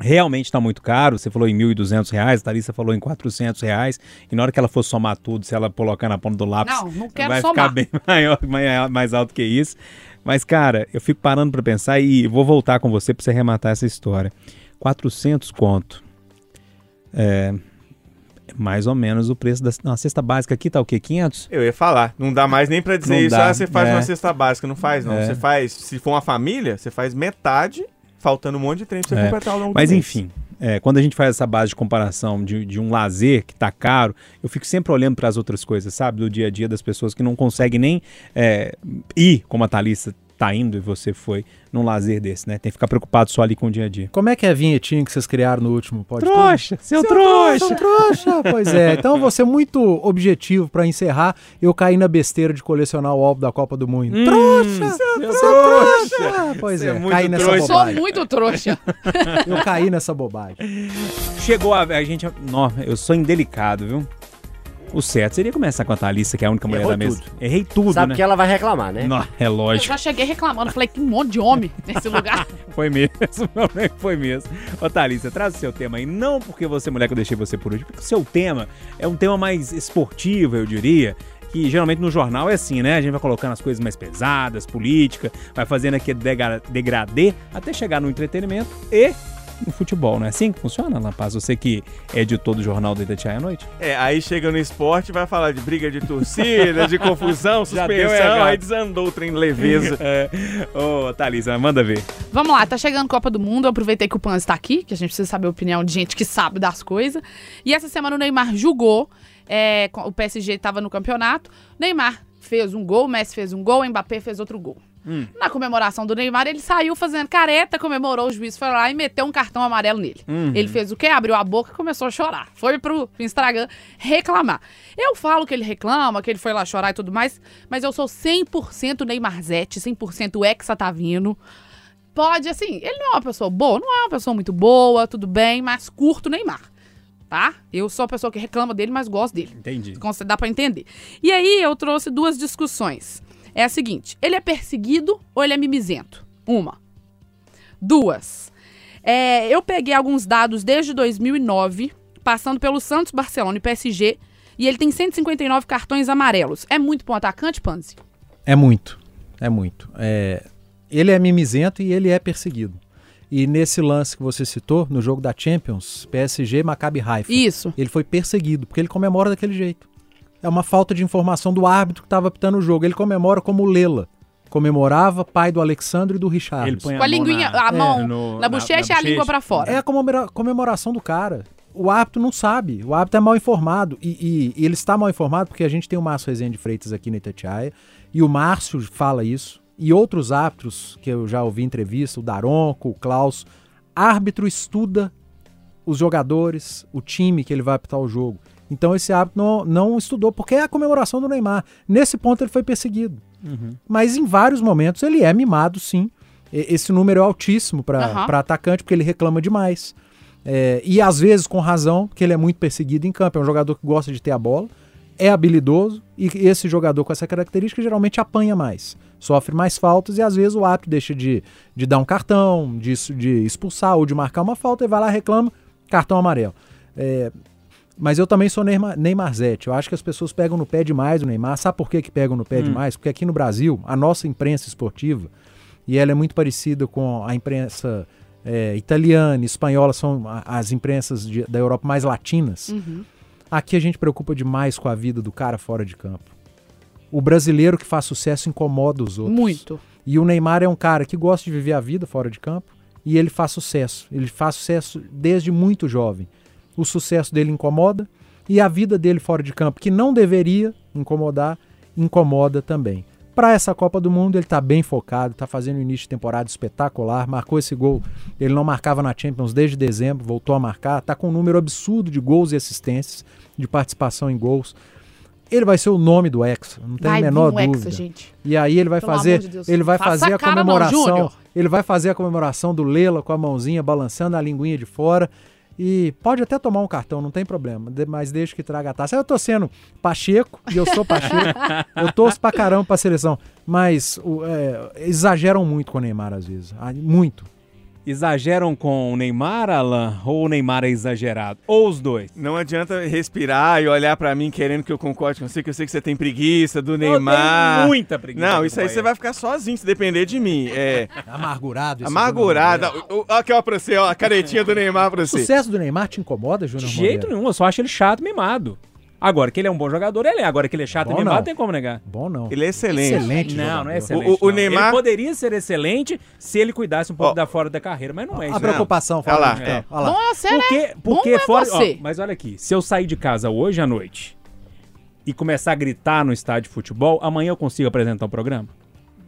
Realmente tá muito caro, você falou em 1.200 reais, a Thalissa falou em 400 reais, e na hora que ela for somar tudo, se ela colocar na ponta do lápis, Não, não vai somar. ficar bem maior, mai- mais alto que isso. Mas, cara, eu fico parando pra pensar e vou voltar com você pra você arrematar essa história. 400 conto. É mais ou menos o preço da não, a cesta básica aqui tá o quê? 500? Eu ia falar, não dá mais nem pra dizer Não isso, dá, ah, você faz é. uma cesta básica, não faz não. É. Você faz, se for uma família, você faz metade, faltando um monte de trem pra você É. completar ao longo Mas do mês. enfim, é, quando a gente faz essa base de comparação de, de um lazer que tá caro, eu fico sempre olhando para as outras coisas, sabe? Do dia a dia das pessoas que não conseguem nem é, ir, como a Thalissa tá indo e você foi, num lazer desse, né? Tem que ficar preocupado só ali com o dia a dia. Como é que é a vinhetinha que vocês criaram no último podcast? Trouxa, seu, trouxa! Seu trouxa! Pois é, então eu vou ser muito objetivo pra encerrar. Eu caí na besteira de colecionar o álbum da Copa do Mundo. trouxa! seu Seu trouxa! Pois Você é, é caí nessa trouxa. Sou bobagem. muito trouxa. Eu caí nessa bobagem. Chegou a, a gente. Nó, eu sou indelicado, viu? O certo seria começar com a Thalissa, que é a única mulher Errou da mesa. tudo. Errei tudo, Sabe né? que ela vai reclamar, né? Nó, é Eu lógico. já cheguei reclamando. Falei que um monte de homem nesse lugar. Foi mesmo, foi mesmo. Ô Thalissa, traz o seu tema aí. Não porque você é mulher que eu deixei você por último, porque o seu tema é um tema mais esportivo, eu diria. Que geralmente no jornal é assim, né? A gente vai colocando as coisas mais pesadas, política, vai fazendo aquele degra- degradê até chegar no entretenimento e no futebol, não é assim que funciona, Lampaz? Você que é editor do jornal da Itatiaia à noite? É, aí chega no esporte vai falar de briga de torcida, de confusão, suspensão, aí desandou o trem leveza. É. Ô, Thalissa, manda ver. Vamos lá, tá chegando Copa do Mundo. Eu aproveitei que o Pan está aqui, que a gente precisa saber a opinião de gente que sabe das coisas. E essa semana o Neymar julgou. é, o PSG estava no campeonato. Neymar fez um gol, o Messi fez um gol, o Mbappé fez outro gol. Na comemoração do Neymar, ele saiu fazendo careta, comemorou, o juiz foi lá e meteu um cartão amarelo nele. Ele fez o quê? Abriu a boca e começou a chorar. Foi pro, Instagram reclamar. Eu falo que ele reclama, que ele foi lá chorar e tudo mais, mas eu sou 100% Neymarzete, 100% ex-Atavino. Pode, assim, ele não é uma pessoa boa, não é uma pessoa muito boa, tudo bem, mas curto Neymar, tá? Eu sou a pessoa que reclama dele, mas gosto dele. Entendi. Dá pra entender. E aí eu trouxe duas discussões. É a seguinte: ele é perseguido ou ele é mimizento? Uma. Duas. É, eu peguei alguns dados desde 2009, passando pelo Santos, Barcelona e PSG, e ele tem 159 cartões amarelos. É muito bom atacante, Panzi? É muito, é muito. É, ele é mimizento e ele é perseguido. E nesse lance que você citou, no jogo da Champions, PSG Maccabi Haifa, Isso. ele foi perseguido, porque ele comemora daquele jeito. É uma falta de informação do árbitro que estava apitando o jogo. Ele comemora como o Lela. Comemorava pai do Alexandre e do Richard. Ele põe Com a mão linguinha, na- a mão É, no- na bochecha e a língua pra fora. É a comemora- comemoração do cara. O árbitro não sabe, o árbitro é mal informado. E, e- e ele está mal informado porque a gente tem o Márcio Rezende de Freitas aqui na Itatiaia, e o Márcio fala isso, e outros árbitros que eu já ouvi em entrevista, o Daronco, o Klaus. Árbitro estuda os jogadores, o time que ele vai apitar o jogo. Então esse árbitro não, não estudou, porque é a comemoração do Neymar. Nesse ponto ele foi perseguido. Mas em vários momentos ele é mimado, sim. E- Esse número é altíssimo para Aham. atacante, porque ele reclama demais. É, e às vezes com razão, porque ele é muito perseguido em campo. É um jogador que gosta de ter a bola, é habilidoso, e esse jogador com essa característica geralmente apanha mais. Sofre mais faltas e às vezes o árbitro deixa de, de dar um cartão, de, de expulsar ou de marcar uma falta e vai lá e reclama, cartão amarelo. É, mas eu também sou Neymar, Neymarzete. Eu acho que as pessoas pegam no pé demais do Neymar. Sabe por que, que pegam no pé demais? Porque aqui no Brasil, a nossa imprensa esportiva, e ela é muito parecida com a imprensa é, italiana, espanhola, são as imprensas de- da Europa mais latinas. Uhum. Aqui a gente preocupa demais com a vida do cara fora de campo. O brasileiro que faz sucesso incomoda os outros. Muito. E o Neymar é um cara que gosta de viver a vida fora de campo e ele faz sucesso. Ele faz sucesso desde muito jovem. O sucesso dele incomoda e a vida dele fora de campo, que não deveria incomodar, incomoda também. Para essa Copa do Mundo, ele está bem focado, está fazendo um início de temporada espetacular, marcou esse gol. Ele não marcava na Champions desde dezembro, voltou a marcar, está com um número absurdo de gols e assistências, de participação em gols. Ele vai ser o nome do Hexa, não tem Vai a menor um dúvida. hexa, gente. E aí ele vai Pelo fazer, de ele vai faça fazer a não, comemoração, Júnior. ele vai fazer a comemoração do Lela com a mãozinha balançando a linguinha de fora E pode até tomar um cartão, não tem problema, mas deixa que traga a taça. Eu tô sendo Pacheco, e eu sou Pacheco, eu torço pra caramba pra seleção, mas o, é, exageram muito com o Neymar às vezes, ah, muito. Exageram com o Neymar, Alan? Ou o Neymar é exagerado? Ou os dois? Não adianta respirar e olhar pra mim querendo que eu concorde com você, que eu sei que você tem preguiça do Neymar. Eu tenho muita preguiça. Não, isso aí você vai ficar sozinho se depender de mim. É, Amargurado. esse amargurada. Ó, Aqui, ó, pra você, ó, a caretinha do Neymar pra Moreira. O você. sucesso do Neymar te incomoda, De Júnior jeito Moreira? nenhum, eu só acho ele chato, mimado. Agora, que ele é um bom jogador, ele é. Agora que ele é chato Bom, e mimado, não. tem como negar. Bom não. Ele é excelente. Excelente Não, jogador. não é excelente. O- o. Neymar- Ele poderia ser excelente se ele cuidasse um pouco Ó. da fora da carreira, mas não é A isso. preocupação, Olha fala lá, é. Olha lá. Nossa, né? Porque, porque Bom é fora. você. ó, mas olha aqui, se eu sair de casa hoje à noite e começar a gritar no estádio de futebol, amanhã eu consigo apresentar o programa?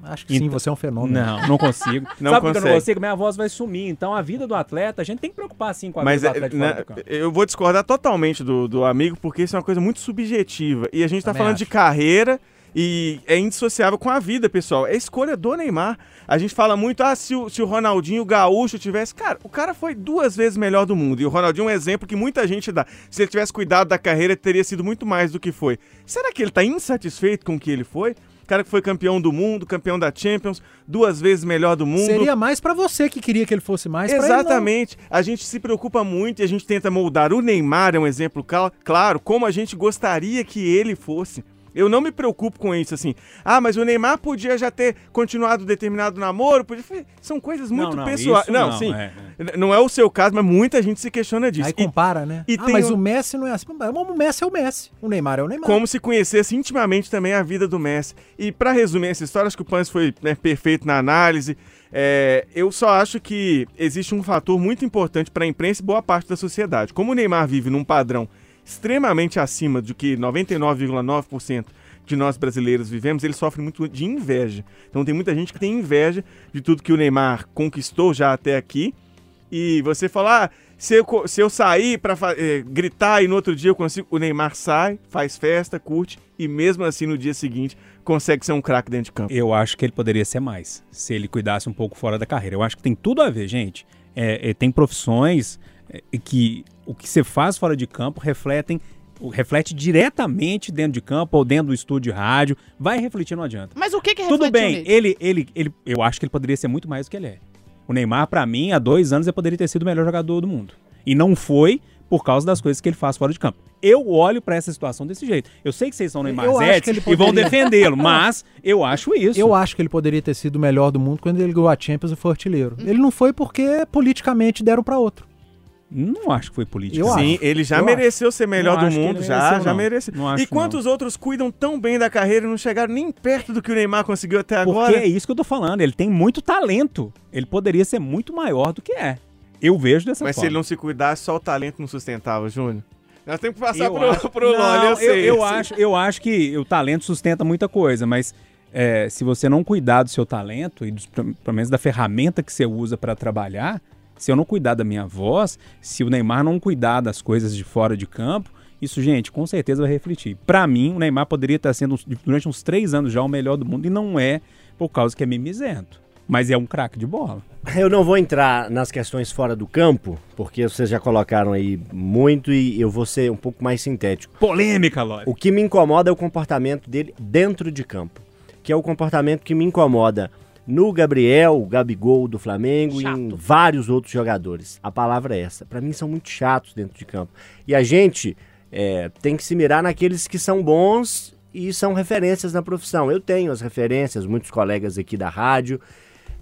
Acho que sim, Então- você é um fenômeno. Não, não consigo. Não Sabe que eu não consegue. consigo? Minha voz vai sumir. Então a vida do atleta, a gente tem que preocupar sim com a Mas vida do é, atleta fora né, do campo. eu vou discordar totalmente do, do amigo, porque isso é uma coisa muito subjetiva. E a gente tá Também falando de acho. carreira e é indissociável com a vida, pessoal. É escolha do Neymar. A gente fala muito, ah, se o, se o Ronaldinho Gaúcho tivesse. Cara, o cara foi duas vezes melhor do mundo. E o Ronaldinho é um exemplo que muita gente dá. Se ele tivesse cuidado da carreira, teria sido muito mais do que foi. Será que ele tá insatisfeito com o que ele foi? Cara que foi campeão do mundo, campeão da Champions, duas vezes melhor do mundo. Seria mais pra você que queria que ele fosse mais. Exatamente. A gente se preocupa muito e a gente tenta moldar. O Neymar é um exemplo cla- claro, como a gente gostaria que ele fosse. Eu não me preocupo com isso, assim. Ah, mas o Neymar podia já ter continuado determinado namoro. Podia... São coisas muito Não, não, pessoais. isso Não, não, sim. é, N- Não é o seu caso, mas muita gente se questiona disso. Aí E compara, né? e ah, tem mas um- o Messi não é assim. O Messi é o Messi. O Neymar é o Neymar. como se conhecesse intimamente também a vida do Messi. E pra resumir essa história, acho que o Pans foi né, perfeito na análise. É, eu só acho que existe um fator muito importante para a imprensa e boa parte da sociedade. Como o Neymar vive num padrão extremamente acima do que 99,9% de nós brasileiros vivemos, ele sofre muito de inveja. Então tem muita gente que tem inveja de tudo que o Neymar conquistou já até aqui. E você fala, ah, se eu, se eu sair pra fa- eh, gritar e no outro dia eu consigo. O Neymar sai, faz festa, curte e mesmo assim no dia seguinte consegue ser um craque dentro de campo. Eu acho que ele poderia ser mais, se ele cuidasse um pouco fora da carreira. Eu acho que tem tudo a ver, gente. É, é, tem profissões é, que o que você faz fora de campo refletem reflete diretamente dentro de campo ou dentro do estúdio de rádio. Vai refletir, não adianta. Mas o que que Tudo bem, nele? ele, ele, ele, eu acho que ele poderia ser muito mais do que ele é. O Neymar, pra mim, há dois anos, ele poderia ter sido o melhor jogador do mundo. E não foi por causa das coisas que ele faz fora de campo. Eu olho pra essa situação desse jeito. Eu sei que vocês são Neymar ele e vão poderia- defendê-lo, mas eu acho isso. Eu acho que ele poderia ter sido o melhor do mundo quando ele ganhou a Champions e foi artilheiro. Ele não foi porque politicamente deram pra outro. Não acho que foi político. Eu Sim, acho. ele já Eu mereceu ser melhor Não do acho mundo, já, mereceu, já não. mereceu. Não acho E quantos outros cuidam tão bem da carreira e não chegaram nem perto do que o Neymar conseguiu até Porque agora? é isso que eu tô falando. Ele tem muito talento. Ele poderia ser muito maior do que é. Eu vejo dessa Mas se forma. ele não se cuidasse, só o talento não sustentava, Júnior. Nós temos que passar eu pro, acho, pro eu sei. eu, sei. acho, eu acho que o talento sustenta muita coisa, mas é, se você não cuidar do seu talento e dos, pelo menos da ferramenta que você usa para trabalhar, se eu não cuidar da minha voz, se o Neymar não cuidar das coisas de fora de campo, isso, gente, com certeza vai refletir. Para mim, o Neymar poderia estar sendo durante uns três anos já o melhor do mundo e não é por causa que é mimizento. Mas é um craque de bola. Eu não vou entrar nas questões fora do campo, porque vocês já colocaram aí muito e eu vou ser um pouco mais sintético. Polêmica, Lore. O que me incomoda é o comportamento dele dentro de campo, que é o comportamento que me incomoda no Gabriel, o Gabigol do Flamengo e em Chato. vários outros jogadores. A palavra é essa. Pra mim são muito chatos dentro de campo. E a gente é, tem que se mirar naqueles que são bons e são referências na profissão. Eu tenho as referências, muitos colegas aqui da rádio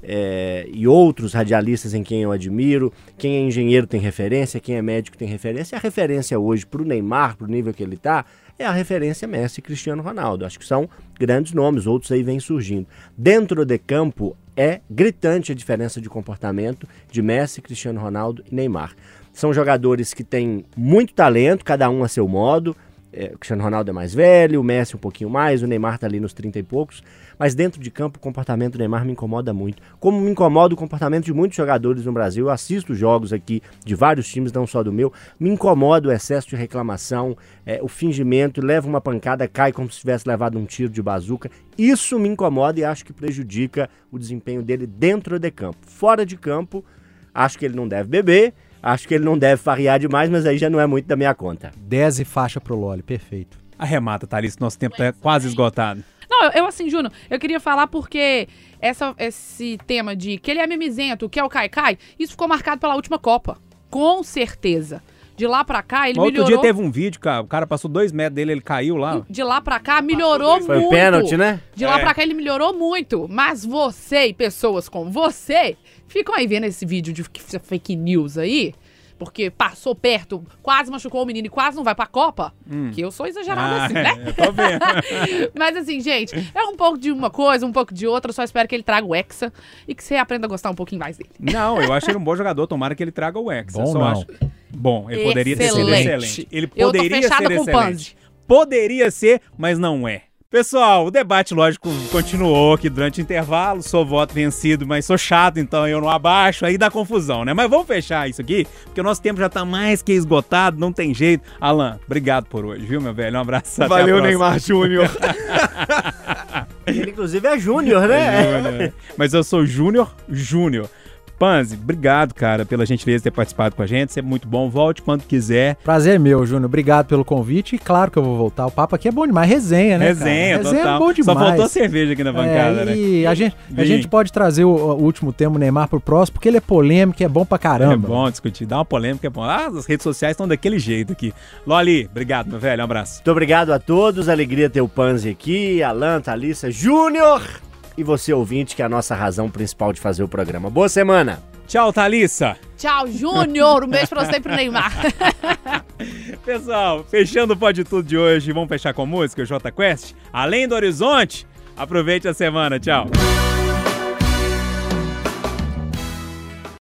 é, e outros radialistas em quem eu admiro. Quem é engenheiro tem referência, quem é médico tem referência. A referência hoje para o Neymar, para o nível que ele está, é a referência Messi e Cristiano Ronaldo. Acho que são grandes nomes, outros aí vêm surgindo. Dentro de campo é gritante a diferença de comportamento de Messi, Cristiano Ronaldo e Neymar. São jogadores que têm muito talento, cada um a seu modo. É, o Cristiano Ronaldo é mais velho, o Messi um pouquinho mais, o Neymar tá ali nos 30 e poucos. Mas dentro de campo, o comportamento do Neymar me incomoda muito. Como me incomoda o comportamento de muitos jogadores no Brasil. Eu assisto jogos aqui de vários times, não só do meu. Me incomoda o excesso de reclamação, é, o fingimento, leva uma pancada, cai como se tivesse levado um tiro de bazuca. Isso me incomoda e acho que prejudica o desempenho dele dentro de campo. Fora de campo, acho que ele não deve beber, Acho que ele não deve farrear demais, mas aí já não é muito da minha conta. 10 e faixa pro Loli, perfeito. Arremata, Thalys, nosso tempo tá quase esgotado. Não, eu, assim, Júnior, eu queria falar porque essa, esse tema de que ele é mimizento, que é o Kai Kai, isso ficou marcado pela última Copa. Com certeza. De lá pra cá, ele Mas outro melhorou. dia teve um vídeo, cara, o cara passou dois metros dele, ele caiu lá. De lá pra cá, melhorou Foi muito. pênalti, né? De lá É. pra cá, ele melhorou muito. Mas você e pessoas como você ficam aí vendo esse vídeo de fake news aí. Porque passou perto, quase machucou o menino e quase não vai pra Copa. Que eu sou exagerada Ah, assim, né? é, eu tô vendo. Mas assim, gente, é um pouco de uma coisa, um pouco de outra. Só espero que ele traga o Hexa e que você aprenda a gostar um pouquinho mais dele. Não, eu acho ele um bom jogador, tomara que ele traga o Hexa. Bom só não. acho. Bom, ele poderia ter sido Excelente. excelente. Ele Eu tô poderia fechada ser com o excelente. Panzi. Poderia ser, mas não é. Pessoal, o debate, lógico, continuou aqui durante o intervalo. Sou voto vencido, mas sou chato, então eu não abaixo. Aí dá confusão, né? Mas vamos fechar isso aqui, porque o nosso tempo já tá mais que esgotado, não tem jeito. Alan, obrigado por hoje, viu, meu velho? Um abraço. até a Valeu. Neymar Júnior. Ele, inclusive, é Júnior, né? Júnior. Mas eu sou Júnior Júnior. Panzi, obrigado, cara, pela gentileza de ter participado com a gente. Sempre muito bom. Volte quando quiser. Prazer é meu, Júnior. Obrigado pelo convite. E claro que eu vou voltar. O papo aqui é bom demais. Resenha, né? cara? Resenha, Resenha total. é bom demais. Só faltou a cerveja aqui na bancada, é, né? E a gente, a gente pode trazer o, o último tema, o Neymar, pro próximo, porque ele é polêmico e é bom pra caramba. É bom discutir, dá uma polêmica, é bom. Ah, as redes sociais estão daquele jeito aqui. Loli, obrigado, meu velho, um abraço. Muito obrigado a todos. Alegria ter o Panzi aqui, Alan, Thalissa, Júnior e você, ouvinte, que é a nossa razão principal de fazer o programa. Boa semana! Tchau, Thalissa. Tchau, Júnior. Um beijo pra você e pro Neymar. Pessoal, fechando o Pode Tudo de hoje, vamos fechar com música, o J Quest. Além do horizonte, aproveite a semana, tchau.